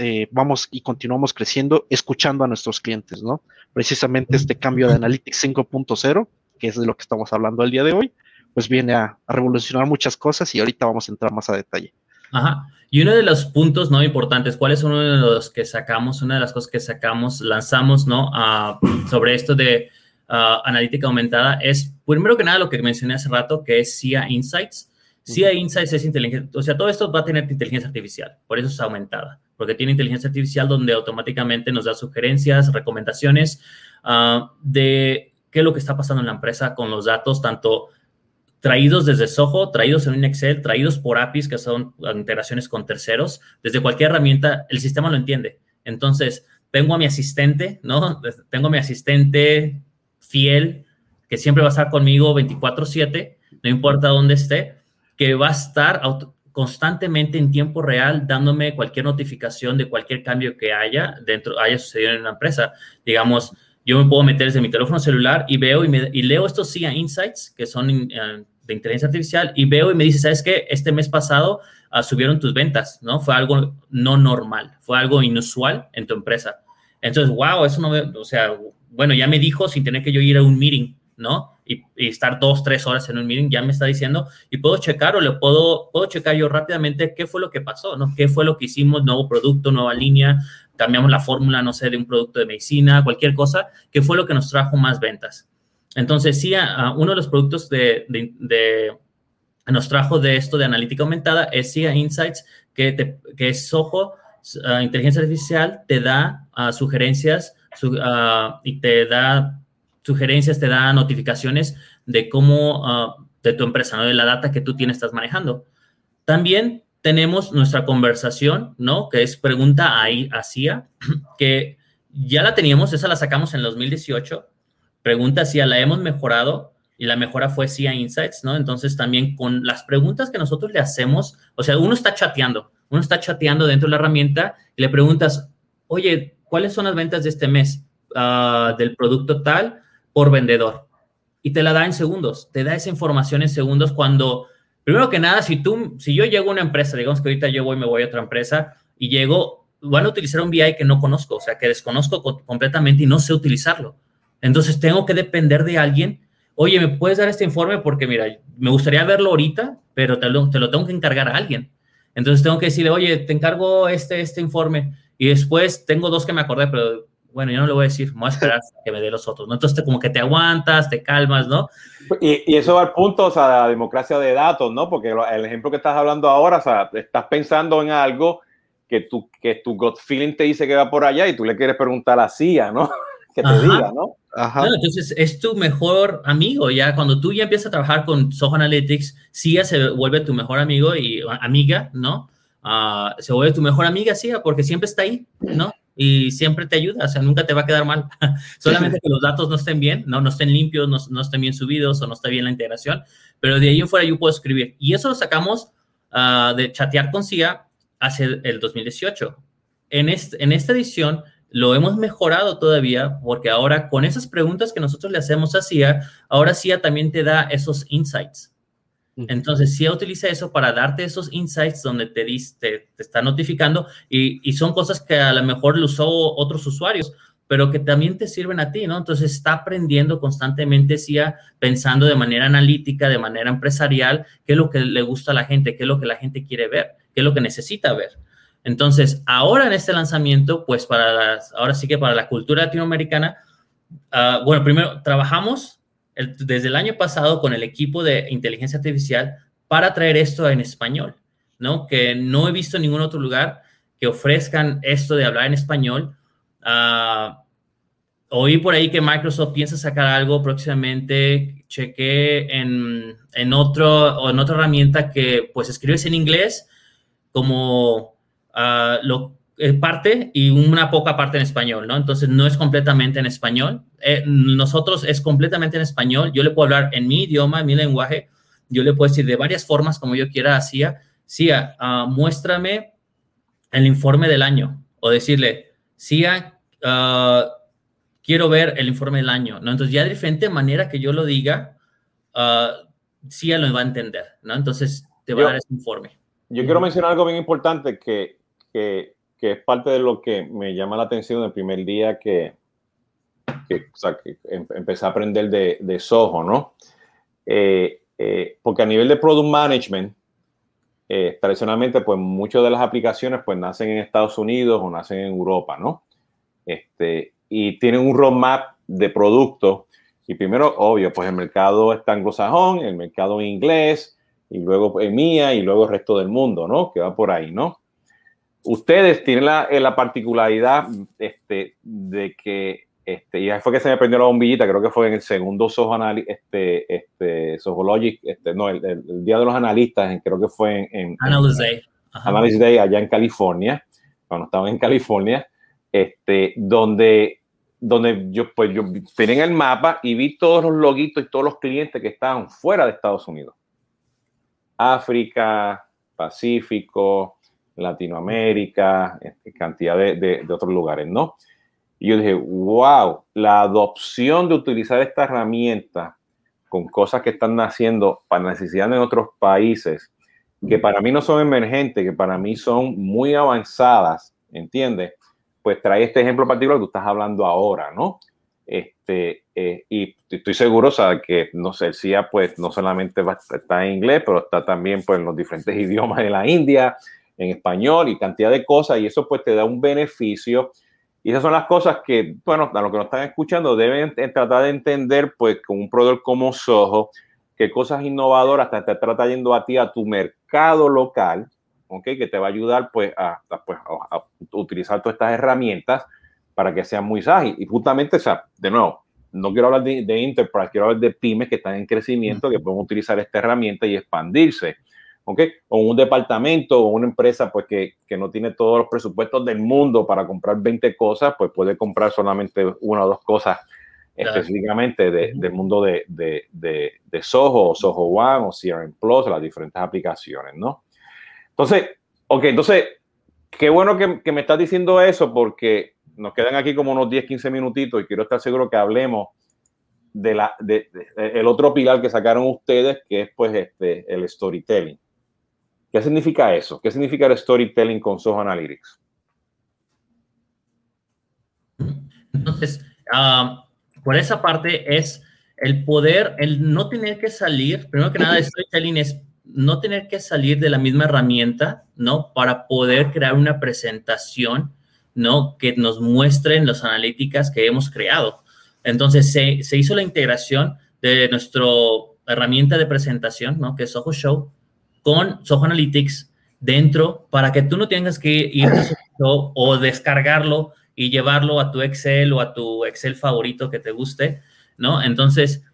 eh, vamos y continuamos creciendo escuchando a nuestros clientes, ¿no? Precisamente este cambio de Analytics 5.0, que es de lo que estamos hablando el día de hoy, pues viene a, revolucionar muchas cosas y ahorita vamos a entrar más a detalle. Ajá. Y uno de los puntos no importantes, ¿cuál es uno de los que sacamos, una de las cosas que sacamos, lanzamos, ¿no? sobre esto de analítica aumentada es, primero que nada, lo que mencioné hace rato, que es CIA Insights. CIA Insights es inteligencia, o sea, todo esto va a tener inteligencia artificial, por eso es aumentada porque tiene inteligencia artificial donde automáticamente nos da sugerencias, recomendaciones ah, de qué es lo que está pasando en la empresa con los datos, tanto traídos desde Soho, traídos en un Excel, traídos por APIs, que son integraciones con terceros, desde cualquier herramienta, el sistema lo entiende. Entonces, tengo a mi asistente, ¿no? Tengo a mi asistente fiel, que siempre va a estar conmigo 24/7, no importa dónde esté, que va a estar constantemente en tiempo real dándome cualquier notificación de cualquier cambio que haya dentro, haya sucedido en una empresa. Digamos, yo me puedo meter desde mi teléfono celular y veo y, me, y leo estos CIA Insights, que son eh, de inteligencia artificial, y veo y me dice, ¿sabes qué? Este mes pasado uh, subieron tus ventas, ¿no? Fue algo no normal, fue algo inusual en tu empresa. Entonces, wow, eso no, o sea, bueno, ya me dijo sin tener que yo ir a un meeting, ¿no? y, estar dos, tres horas en un meeting, ya me está diciendo, y puedo checar o le puedo, puedo checar yo rápidamente qué fue lo que pasó, ¿no? ¿Qué fue lo que hicimos? Nuevo producto, nueva línea, cambiamos la fórmula, no sé, de un producto de medicina, cualquier cosa, ¿qué fue lo que nos trajo más ventas? Entonces, sí, uno de los productos de, de, nos trajo de esto de analítica aumentada es CIA Insights, que, que es Soho, inteligencia artificial, te da sugerencias y te da sugerencias, te da notificaciones de cómo, ah, de tu empresa, ¿no? De la data que tú tienes, estás manejando. También tenemos nuestra conversación, ¿no? Que es pregunta ahí hacia, que ya la teníamos, esa la sacamos en 2018. Pregunta hacia la hemos mejorado y la mejora fue CIA Insights, ¿no? Entonces también con las preguntas que nosotros le hacemos, o sea, uno está chateando, uno está chateando dentro de la herramienta y le preguntas, oye, ¿cuáles son las ventas de este mes ah, del producto tal? Por vendedor. Y te la da en segundos, te da esa información en segundos cuando, primero que nada, si tú, si yo llego a una empresa, digamos que ahorita yo voy, me voy a otra empresa y llego, van a utilizar un BI que no conozco, o sea, que desconozco completamente y no sé utilizarlo. Entonces tengo que depender de alguien. Oye, ¿me puedes dar este informe? Porque mira, me gustaría verlo ahorita, pero te lo, te lo tengo que encargar a alguien. Entonces tengo que decirle, oye, te encargo este, este informe. Y después tengo dos que me acordé, pero bueno, yo no le voy a decir, voy a esperar que me dé los otros, ¿no? Entonces, como que te aguantas, te calmas, ¿no? Y, eso va al punto, o sea, la democracia de datos, ¿no? Porque el ejemplo que estás hablando ahora, o sea, estás pensando en algo que tu, que tu gut feeling te dice que va por allá y tú le quieres preguntar a CIA, ¿no? que te diga, ¿no? Ajá. entonces es tu mejor amigo, ya cuando tú ya empiezas a trabajar con Soho Analytics, ya se vuelve tu mejor amigo y amiga, ¿no? Ah, se vuelve tu mejor amiga, sí, porque siempre está ahí, ¿no? Y siempre te ayuda, o sea, nunca te va a quedar mal. Solamente que los datos no estén bien, no, no estén limpios, no, no, estén bien subidos o no esté bien la integración, pero de ahí en fuera yo puedo escribir. Y eso lo sacamos uh, de chatear con CIA hace el 2018. En, este, en esta edición lo hemos mejorado todavía porque ahora con esas preguntas que nosotros le hacemos a CIA, ahora CIA también te da esos insights. Entonces, CIA utiliza eso para darte esos insights donde te, está notificando y, son cosas que a lo mejor lo usó otros usuarios, pero que también te sirven a ti, ¿no? Entonces, está aprendiendo constantemente CIA, pensando de manera analítica, de manera empresarial, qué es lo que le gusta a la gente, qué es lo que la gente quiere ver, qué es lo que necesita ver. Entonces, ahora en este lanzamiento, pues para ahora sí que para la cultura latinoamericana, uh, bueno, primero trabajamos el, desde el año pasado con el equipo de inteligencia artificial para traer esto en español, ¿no? Que no he visto ningún otro lugar que ofrezcan esto de hablar en español. Uh, oí por ahí que Microsoft piensa sacar algo próximamente. Chequé en, en, otro, en otra herramienta que pues escribes en inglés como Ah, lo, parte y una poca parte en español, ¿no? Entonces no es completamente en español. Eh, nosotros es completamente en español. Yo le puedo hablar en mi idioma, en mi lenguaje. Yo le puedo decir de varias formas como yo quiera hacía. Cia, uh, muéstrame el informe del año o decirle, Cia, uh, quiero ver el informe del año, ¿no? Entonces ya de diferente manera que yo lo diga, uh, Cia lo va a entender, ¿no? Entonces te va a dar ese informe. Yo quiero mencionar algo bien importante que que, es parte de lo que me llama la atención el primer día que, em, empecé a aprender de, de Soho, ¿no? Eh, eh, porque a nivel de product management, eh, tradicionalmente, pues muchas de las aplicaciones pues nacen en Estados Unidos o nacen en Europa, ¿no? Este, y tienen un roadmap de productos. Y primero, obvio, pues el mercado está anglosajón, el mercado inglés, y luego EMEA, y luego el resto del mundo, ¿no? Que va por ahí, ¿no? Ustedes tienen la, eh, la particularidad este, de que, este, y fue que se me prendió la bombillita, creo que fue en el segundo Soho, este, este, Sohologic, este, no, el, Día de los Analistas, creo que fue en, en Analysis Day. Analysis Day allá en California, cuando estaban en California, este, donde, donde yo, pues yo tenía el mapa y vi todos los loguitos y todos los clientes que estaban fuera de Estados Unidos. África, Pacífico, Latinoamérica, este, cantidad de, de, otros lugares, ¿no? Y yo dije, wow, la adopción de utilizar esta herramienta con cosas que están naciendo para necesidad en otros países, que para mí no son emergentes, que para mí son muy avanzadas, ¿entiendes? Pues trae este ejemplo particular que tú estás hablando ahora, ¿no? Este, eh, y estoy seguro, o sea, que no sé, el CIA, pues no solamente va, está en inglés, pero está también pues, en los diferentes idiomas de la India, en español y cantidad de cosas y eso pues te da un beneficio. Y esas son las cosas que, bueno, a lo que nos están escuchando deben tratar de entender pues con un proveedor como Soho, que cosas innovadoras te, está trayendo a ti a tu mercado local, ¿ok? Que te va a ayudar pues a, pues, a, utilizar todas estas herramientas para que sean muy ágiles. Y justamente, o sea, de nuevo, no quiero hablar de, de enterprise, quiero hablar de pymes que están en crecimiento, que pueden utilizar esta herramienta y expandirse. O un departamento o una empresa pues que, que, no tiene todos los presupuestos del mundo para comprar 20 cosas, pues puede comprar solamente una o dos cosas específicamente de, del mundo de, de, de, de, Soho o Soho One o CRM Plus, las diferentes aplicaciones, ¿no? Entonces, ok, entonces, qué bueno que, que me estás diciendo eso porque nos quedan aquí como unos 10, 15 minutitos y quiero estar seguro que hablemos de la, de, el otro pilar que sacaron ustedes, que es pues este, el storytelling. ¿Qué significa eso? ¿Qué significa el storytelling con Soho Analytics? Entonces, ah, por esa parte es el poder, el no tener que salir, primero que nada, storytelling es no tener que salir de la misma herramienta, ¿no? Para poder crear una presentación, ¿no? Que nos muestren las analíticas que hemos creado. Entonces, se, se hizo la integración de nuestra herramienta de presentación, ¿no? Que es Soho Show, con Soho Analytics dentro para que tú no tengas que ir a o descargarlo y llevarlo a tu Excel o a tu Excel favorito que te guste, ¿no? Entonces,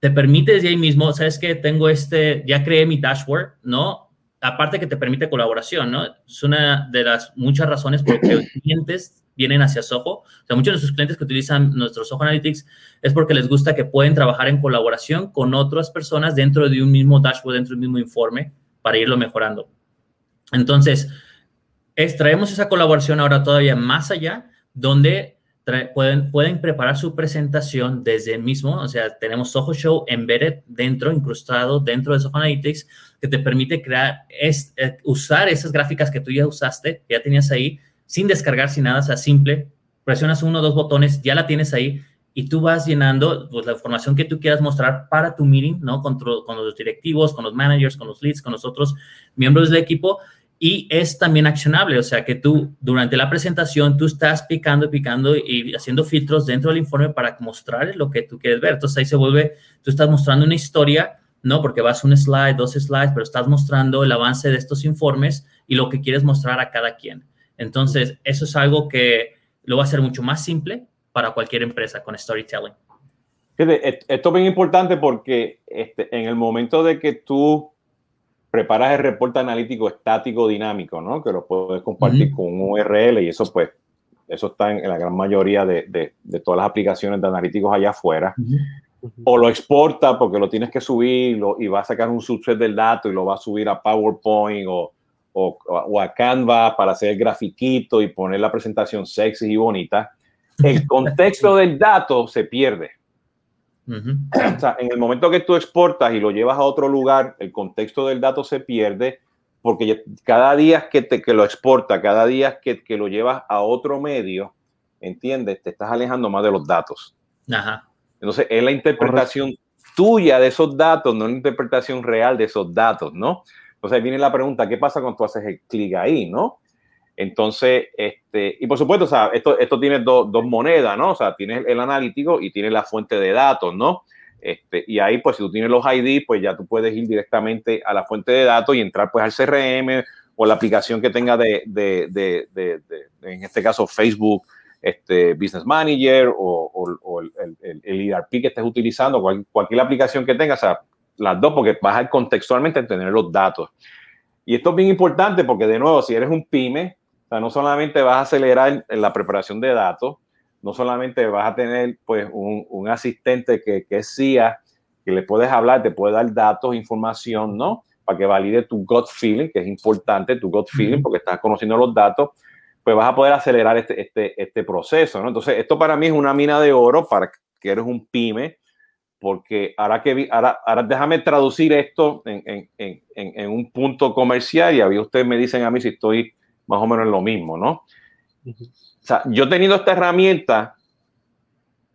te permite desde ahí mismo, sabes que tengo este, ya creé mi dashboard, ¿no? Aparte que te permite colaboración, ¿no? Es una de las muchas razones por que los clientes vienen hacia Soho. O sea, muchos de nuestros clientes que utilizan nuestro Soho Analytics es porque les gusta que pueden trabajar en colaboración con otras personas dentro de un mismo dashboard, dentro de un mismo informe, para irlo mejorando. Entonces, extraemos esa colaboración ahora todavía más allá, donde pueden, pueden preparar su presentación desde el mismo, o sea, tenemos Soho Show embedded dentro, incrustado dentro de Soho Analytics, que te permite crear, es, eh, usar esas gráficas que tú ya usaste, que ya tenías ahí, sin descargar, sin nada, o sea, simple, presionas uno o dos botones, ya la tienes ahí, y tú vas llenando pues, la información que tú quieras mostrar para tu meeting, ¿no? Con, con los directivos, con los managers, con los leads, con los otros miembros del equipo, y es también accionable, o sea que tú durante la presentación tú estás picando, picando y haciendo filtros dentro del informe para mostrar lo que tú quieres ver. Entonces ahí se vuelve, tú estás mostrando una historia, ¿no? Porque vas un slide, dos slides, pero estás mostrando el avance de estos informes y lo que quieres mostrar a cada quien. Entonces, eso es algo que lo va a hacer mucho más simple para cualquier empresa con storytelling. Esto es bien importante porque este, en el momento de que tú preparas el reporte analítico estático dinámico, ¿no? Que lo puedes compartir con un URL y eso pues, eso está en, la gran mayoría de, de, todas las aplicaciones de analíticos allá afuera. O lo exporta porque lo tienes que subir y va a sacar un subset del dato y lo va a subir a PowerPoint o, o, o a Canva para hacer el grafiquito y poner la presentación sexy y bonita. El contexto del dato se pierde o sea, en el momento que tú exportas y lo llevas a otro lugar, el contexto del dato se pierde porque cada día que, te, que lo exporta, cada día que, que lo llevas a otro medio, ¿entiendes? Te estás alejando más de los datos. Ajá. Entonces, es la interpretación tuya de esos datos, no la interpretación real de esos datos, ¿no? Entonces, ahí viene la pregunta, ¿qué pasa cuando tú haces el clic ahí, ¿no? Entonces, este, y por supuesto, o sea, esto, esto tiene dos monedas, ¿no? O sea, tienes el analítico y tienes la fuente de datos, ¿no? Este, y ahí, pues, si tú tienes los ID, pues ya tú puedes ir directamente a la fuente de datos y entrar, pues, al CRM o la aplicación que tenga de, de, de, de en este caso, Facebook, este, Business Manager o, o, el, el, el, ERP que estés utilizando, cualquier aplicación que tengas, o sea, las dos, porque vas a contextualmente tener los datos. Y esto es bien importante porque, de nuevo, si eres un pyme, sea, no solamente vas a acelerar en la preparación de datos, no solamente vas a tener pues un, un asistente que, que es CIA, que le puedes hablar, te puede dar datos, información, ¿no? Para que valide tu gut feeling, que es importante, tu gut feeling, porque estás conociendo los datos, pues vas a poder acelerar este, este, este proceso, ¿no? Entonces, esto para mí es una mina de oro para que eres un pyme, porque ahora que ahora, ahora déjame traducir esto en, en, en, en, un punto comercial y a mí ustedes me dicen a mí si estoy más o menos lo mismo, ¿no? O sea, yo teniendo esta herramienta,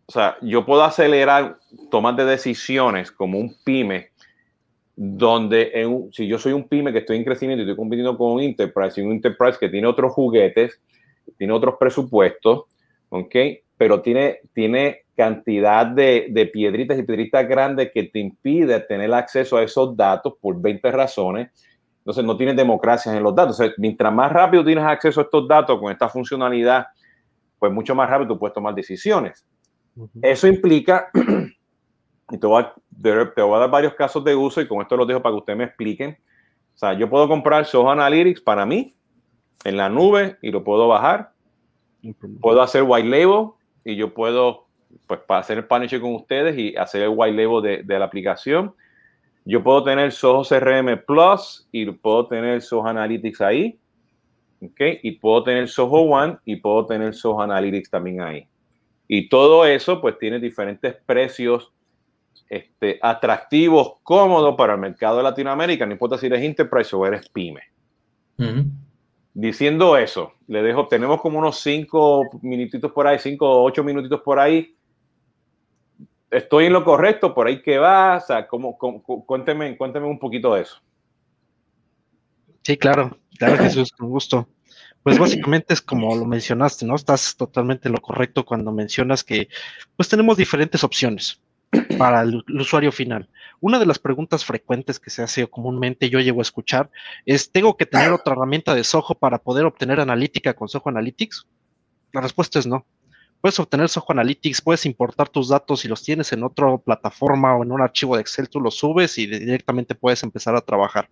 o sea, yo puedo acelerar tomas de decisiones como un pyme, donde en, si yo soy un pyme que estoy en crecimiento y estoy compitiendo con un enterprise y un enterprise que tiene otros juguetes, tiene otros presupuestos, ¿ok? Pero tiene, tiene cantidad de, de piedritas y piedritas grandes que te impide tener acceso a esos datos por 20 razones entonces no tienes democracia en los datos. mientras más rápido tienes acceso a estos datos con esta funcionalidad, pues mucho más rápido tú puedes tomar decisiones. Eso implica, y te voy, a, te voy, a, dar varios casos de uso y con esto los dejo para que ustedes me expliquen. O sea, yo puedo comprar Soho Analytics para mí en la nube y lo puedo bajar. Puedo hacer white label y yo puedo pues hacer el partnership con ustedes y hacer el white label de, de la aplicación yo puedo tener Soho CRM Plus y puedo tener Soho Analytics ahí. ¿ok? Y puedo tener Soho One y puedo tener Soho Analytics también ahí. Y todo eso pues tiene diferentes precios este, atractivos, cómodos para el mercado de Latinoamérica, no importa si eres Enterprise o eres PyME. Diciendo eso, le dejo, tenemos como unos cinco minutitos por ahí, cinco o ocho minutitos por ahí estoy en lo correcto, por ahí que va, o sea, ¿cómo, cuénteme, cuénteme un poquito de eso. Sí, claro, claro Jesús, con gusto. Pues básicamente es como lo mencionaste, ¿no? Estás totalmente en lo correcto cuando mencionas que pues tenemos diferentes opciones para el, usuario final. Una de las preguntas frecuentes que se hace comúnmente yo llego a escuchar es, ¿tengo que tener otra herramienta de Soho para poder obtener analítica con Soho Analytics? La respuesta es no. Puedes obtener Soho Analytics, puedes importar tus datos si los tienes en otra plataforma o en un archivo de Excel, tú los subes y directamente puedes empezar a trabajar.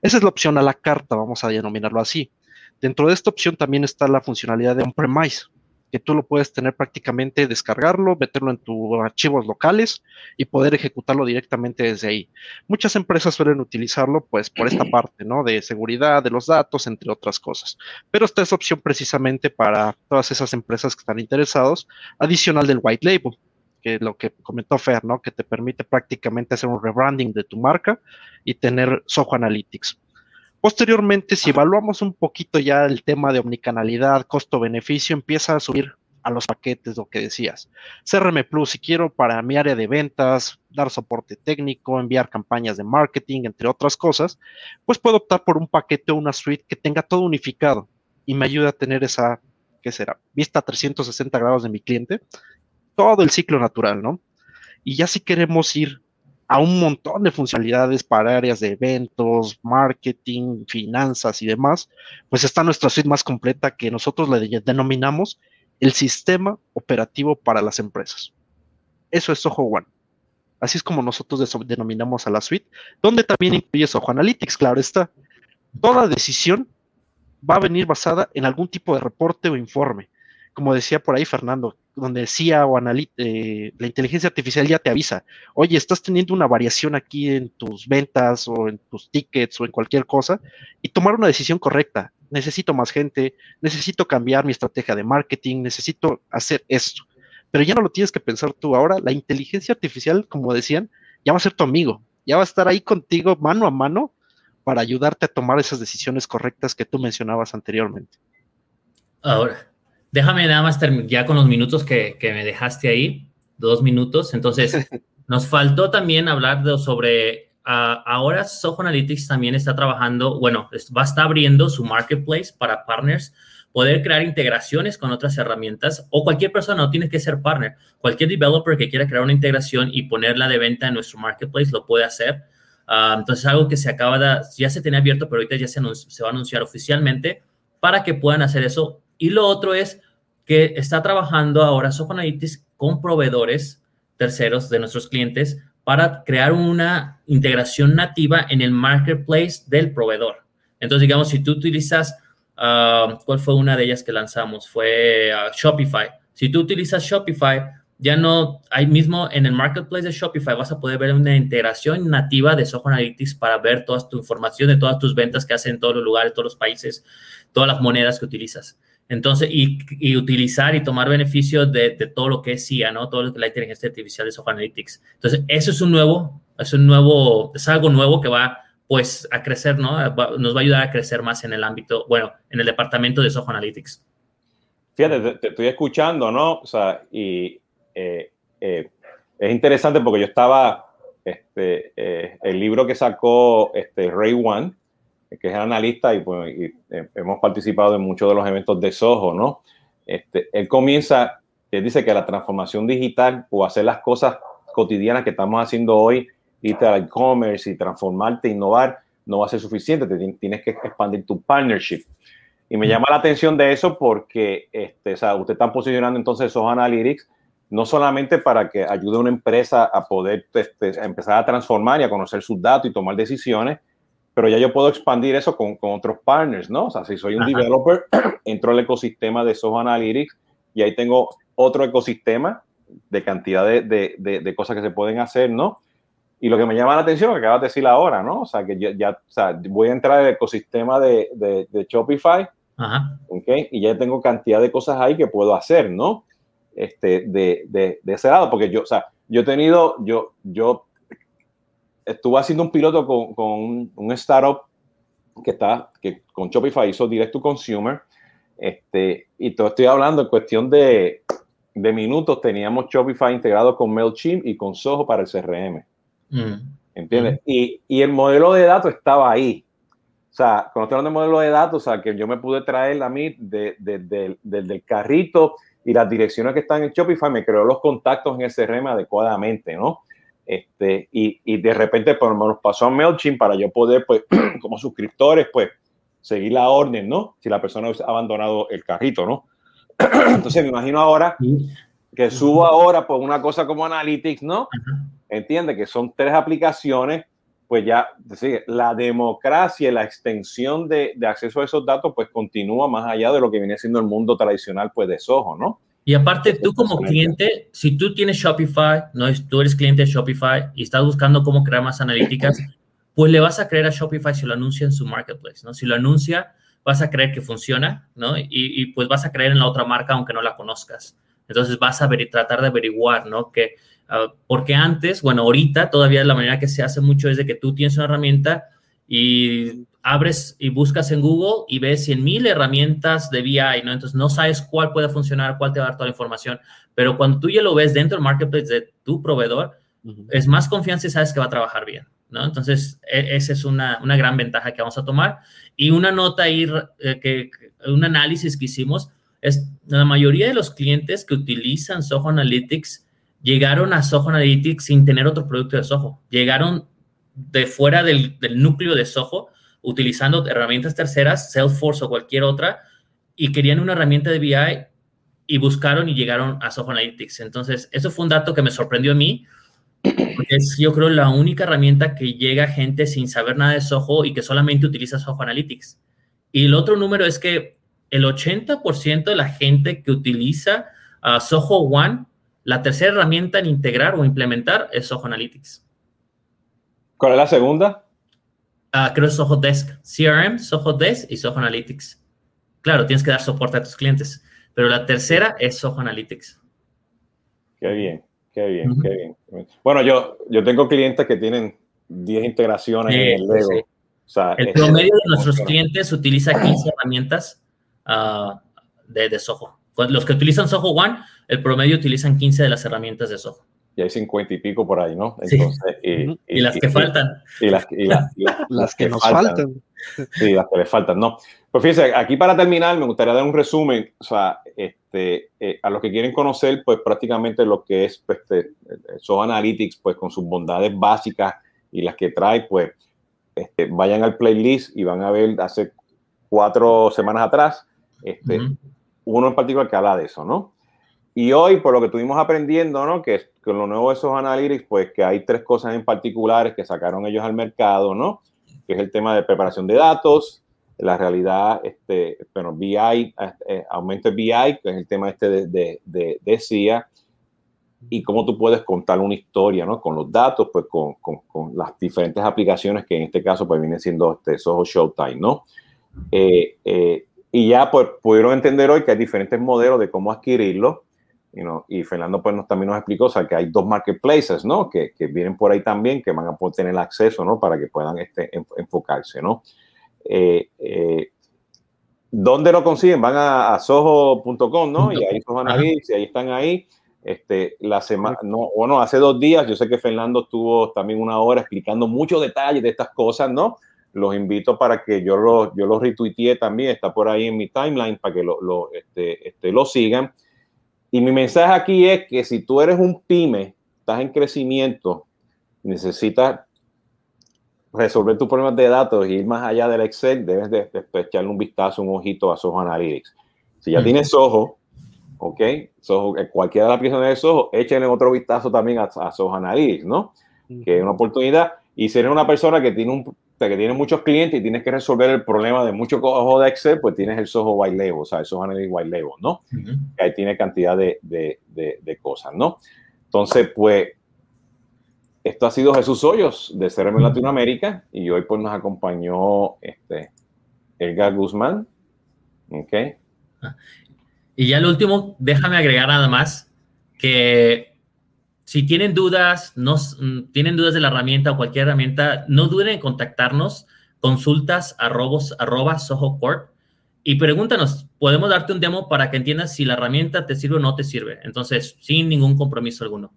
Esa es la opción a la carta, vamos a denominarlo así. Dentro de esta opción también está la funcionalidad de on-premise, que tú lo puedes tener prácticamente, descargarlo, meterlo en tus archivos locales y poder ejecutarlo directamente desde ahí. Muchas empresas suelen utilizarlo pues por esta parte, ¿no? De seguridad de los datos, entre otras cosas. Pero esta es opción precisamente para todas esas empresas que están interesados, adicional del white label que lo que comentó Fer, ¿no? Que te permite prácticamente hacer un rebranding de tu marca y tener Soho Analytics. Posteriormente, si evaluamos un poquito ya el tema de omnicanalidad, costo-beneficio, empieza a subir a los paquetes, lo que decías. CRM Plus, si quiero para mi área de ventas, dar soporte técnico, enviar campañas de marketing, entre otras cosas, pues puedo optar por un paquete o una suite que tenga todo unificado y me ayuda a tener esa, ¿qué será? Vista a 360 grados de mi cliente, todo el ciclo natural, ¿no? Y ya si queremos ir a un montón de funcionalidades para áreas de eventos, marketing, finanzas y demás, pues está nuestra suite más completa que nosotros le denominamos el sistema operativo para las empresas. Eso es Soho One. Así es como nosotros denominamos a la suite, donde también incluye Soho Analytics, claro está. Toda decisión va a venir basada en algún tipo de reporte o informe. Como decía por ahí Fernando, donde decía o eh, la inteligencia artificial ya te avisa, oye, estás teniendo una variación aquí en tus ventas o en tus tickets o en cualquier cosa, y tomar una decisión correcta. Necesito más gente, necesito cambiar mi estrategia de marketing, necesito hacer esto. Pero ya no lo tienes que pensar tú. Ahora la inteligencia artificial, como decían, ya va a ser tu amigo, ya va a estar ahí contigo mano a mano para ayudarte a tomar esas decisiones correctas que tú mencionabas anteriormente. Ahora, déjame nada más ya con los minutos que, me dejaste ahí, dos minutos. Entonces, nos faltó también hablar de, sobre, ahora Soho Analytics también está trabajando, bueno, va a estar abriendo su marketplace para partners, poder crear integraciones con otras herramientas o cualquier persona, no tiene que ser partner, cualquier developer que quiera crear una integración y ponerla de venta en nuestro marketplace lo puede hacer. Uh, entonces, algo que se acaba de, ya se tenía abierto, pero ahorita ya se, se va a anunciar oficialmente para que puedan hacer eso. Y lo otro es que está trabajando ahora Analytics con proveedores terceros de nuestros clientes para crear una integración nativa en el marketplace del proveedor. Entonces, digamos, si tú utilizas, ah, ¿cuál fue una de ellas que lanzamos? Fue ah, Shopify. Si tú utilizas Shopify, ya no, ahí mismo en el marketplace de Shopify vas a poder ver una integración nativa de Soho Analytics para ver toda tu información de todas tus ventas que hacen en todos los lugares, todos los países, todas las monedas que utilizas. Entonces, y, utilizar y tomar beneficio de, todo lo que es CIA, ¿no? Todo lo que la inteligencia artificial de Soho Analytics. Entonces, eso es un nuevo, es un nuevo, es algo nuevo que va, pues, a crecer, ¿no? nos va a ayudar a crecer más en el ámbito, bueno, en el departamento de Soho Analytics. Fíjate, te, estoy escuchando, ¿no? O sea, y eh, eh, es interesante porque yo estaba, este, eh, el libro que sacó este, Ray One, que es analista y, pues, eh, hemos participado en muchos de los eventos de Soho, ¿no? Este, él comienza, él dice que la transformación digital o hacer las cosas cotidianas que estamos haciendo hoy, irte al e-commerce y transformarte, innovar, no va a ser suficiente, tienes que expandir tu partnership. Y me llama la atención de eso porque este, o sea, usted está posicionando entonces Soho Analytics no solamente para que ayude a una empresa a poder este, empezar a transformar y a conocer sus datos y tomar decisiones, pero ya yo puedo expandir eso con, con otros partners, ¿no? O sea, si soy un developer, entro al ecosistema de Soho Analytics y ahí tengo otro ecosistema de cantidad de, de, de, cosas que se pueden hacer, ¿no? Y lo que me llama la atención, lo que acabas de decir ahora, ¿no? O sea, que ya, ya o sea, voy a entrar al ecosistema de, de, Shopify, Ajá. ¿ok? Y ya tengo cantidad de cosas ahí que puedo hacer, ¿no? Este, de, de, de ese lado, porque yo, o sea, yo he tenido, yo, yo estuve haciendo un piloto con, con un, startup que está, que con Shopify hizo direct to consumer. Este, y todo estoy hablando en cuestión de, de minutos, teníamos Shopify integrado con MailChimp y con Soho para el CRM. Mm. ¿Entiendes? Mm. Y, y, el modelo de datos estaba ahí. O sea, cuando estoy hablando de modelo de datos, o sea, que yo me pude traer a mí de, de, del carrito y las direcciones que están en Shopify, me creó los contactos en el CRM adecuadamente, ¿no? Este, y, y, de repente por menos pasó a MailChimp para yo poder, pues, como suscriptores, pues, seguir la orden, ¿no? Si la persona ha abandonado el carrito, ¿no? Entonces me imagino ahora que subo ahora por una cosa como Analytics, ¿no? Entiende que son tres aplicaciones, pues ya, la democracia y la extensión de, de, acceso a esos datos, pues continúa más allá de lo que viene siendo el mundo tradicional, pues de Soho, ¿no? Y aparte, tú como cliente, si tú tienes Shopify, no es, tú eres cliente de Shopify y estás buscando cómo crear más analíticas, pues le vas a creer a Shopify si lo anuncia en su marketplace, ¿no? Si lo anuncia, vas a creer que funciona, ¿no? Y, y pues vas a creer en la otra marca aunque no la conozcas. Entonces vas a ver, tratar de averiguar, ¿no? Que, uh, porque antes, bueno, ahorita todavía la manera que se hace mucho es de que tú tienes una herramienta y abres y buscas en Google y ves 100.000 herramientas de BI, ¿no? Entonces no sabes cuál puede funcionar, cuál te va a dar toda la información, pero cuando tú ya lo ves dentro del marketplace de tu proveedor, es más confianza y sabes que va a trabajar bien, ¿no? Entonces, e esa es una, una, gran ventaja que vamos a tomar. Y una nota ahí, eh, que, un análisis que hicimos, es la mayoría de los clientes que utilizan Soho Analytics llegaron a Soho Analytics sin tener otro producto de Soho. Llegaron de fuera del, del núcleo de Soho utilizando herramientas terceras, Salesforce o cualquier otra, y querían una herramienta de BI y buscaron y llegaron a Soho Analytics. Entonces, eso fue un dato que me sorprendió a mí, es, yo creo, la única herramienta que llega gente sin saber nada de Soho y que solamente utiliza Soho Analytics. Y el otro número es que el 80% de la gente que utiliza uh, Soho One, la tercera herramienta en integrar o implementar es Soho Analytics. ¿Cuál es la segunda? Uh, creo es Soho Desk, CRM, Soho Desk y Soho Analytics. Claro, tienes que dar soporte a tus clientes, pero la tercera es Soho Analytics. Qué bien, qué bien, uh -huh. qué bien. Bueno, yo, yo tengo clientes que tienen 10 integraciones sí, en el Lego. Sí. O sea, el promedio de nuestros clientes utiliza 15 herramientas uh, de, de Soho. Los que utilizan Soho One, el promedio utilizan 15 de las herramientas de Soho y hay 50 y pico por ahí, ¿no? Entonces, sí. y, y, y, las que faltan. Y las, y las, las, las que, que, nos faltan. faltan. Sí, las que le faltan, no. Pues fíjense, aquí para terminar, me gustaría dar un resumen, o sea, este, eh, a los que quieren conocer, pues prácticamente lo que es pues, este, SOH Analytics, pues con sus bondades básicas y las que trae, pues este, vayan al playlist y van a ver hace cuatro semanas atrás, este, uh -huh. uno en particular que habla de eso, ¿no? Y hoy, por lo que estuvimos aprendiendo, ¿no? Que con lo nuevo de esos analytics, pues que hay tres cosas en particulares que sacaron ellos al mercado, ¿no? Que es el tema de preparación de datos, la realidad, este, bueno, BI, eh, aumento de BI, que es el tema este de, de, de, de CIA, y cómo tú puedes contar una historia, ¿no? Con los datos, pues con, con, con, las diferentes aplicaciones que en este caso pues vienen siendo este Soho Showtime, ¿no? Eh, eh, y ya pues pudieron entender hoy que hay diferentes modelos de cómo adquirirlo You know, y Fernando pues nos, también nos explicó o sea, que hay dos marketplaces, ¿no? Que, que, vienen por ahí también, que van a poder tener acceso, ¿no? Para que puedan este, enfocarse, ¿no? Eh, eh, ¿Dónde lo consiguen? Van a, a soho.com, ¿no? Y ahí van a ir, y ahí están ahí. Este, la semana, no, bueno, hace dos días, yo sé que Fernando estuvo también una hora explicando muchos detalles de estas cosas, ¿no? Los invito para que yo lo, yo lo retuiteé también, está por ahí en mi timeline para que lo, lo, este, este, lo sigan. Y mi mensaje aquí es que si tú eres un pyme, estás en crecimiento, necesitas resolver tus problemas de datos y ir más allá del Excel, debes de, de echarle un vistazo, un ojito a Soho Analytics. Si ya tienes Soho, ok, Soho, eh, cualquiera de las aplicaciones de Soho, échenle otro vistazo también a, a Soho Analytics, ¿no? Que es una oportunidad. Y si eres una persona que tiene un que tiene muchos clientes y tienes que resolver el problema de mucho cojo de Excel, pues tienes el Soho White Label, o sea, el Soho Analytics White Label, ¿no? Uh -huh. Ahí tiene cantidad de, de, de, de, cosas, ¿no? Entonces, pues, esto ha sido Jesús Hoyos de CRM. Latinoamérica y hoy pues nos acompañó este Edgar Guzmán, ¿ok? Y ya el último, déjame agregar nada más que si tienen dudas, no, mm, tienen dudas de la herramienta o cualquier herramienta, no duden en contactarnos, consultas arrobos, arroba Soho Corp y pregúntanos, podemos darte un demo para que entiendas si la herramienta te sirve o no te sirve. Entonces, sin ningún compromiso alguno.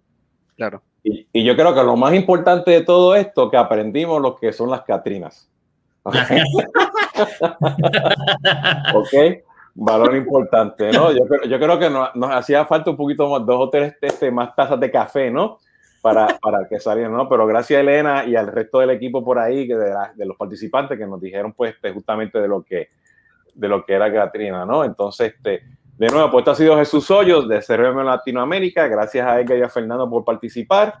Claro. Y, y yo creo que lo más importante de todo esto que aprendimos lo que son las Catrinas. ¿Ok? ¿Okay? Valor importante, ¿no? Yo, creo que nos, hacía falta un poquito más, dos o tres este, más tazas de café, ¿no? Para, para que salieran, ¿no? Pero gracias Elena y al resto del equipo por ahí, de, la, de los participantes que nos dijeron, pues, justamente de lo que, de lo que era Catrina, ¿no? Entonces, este, De nuevo, pues esto ha sido Jesús Hoyos de CRM Latinoamérica. Gracias a Edgar y a Fernando por participar.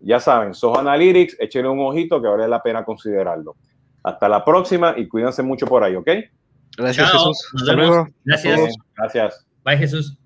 Ya saben, Soho Analytics, échenle un ojito que vale la pena considerarlo. Hasta la próxima y cuídense mucho por ahí, ¿ok? Gracias, Jesús. Hasta luego. Gracias. Gracias. Bye, Jesús.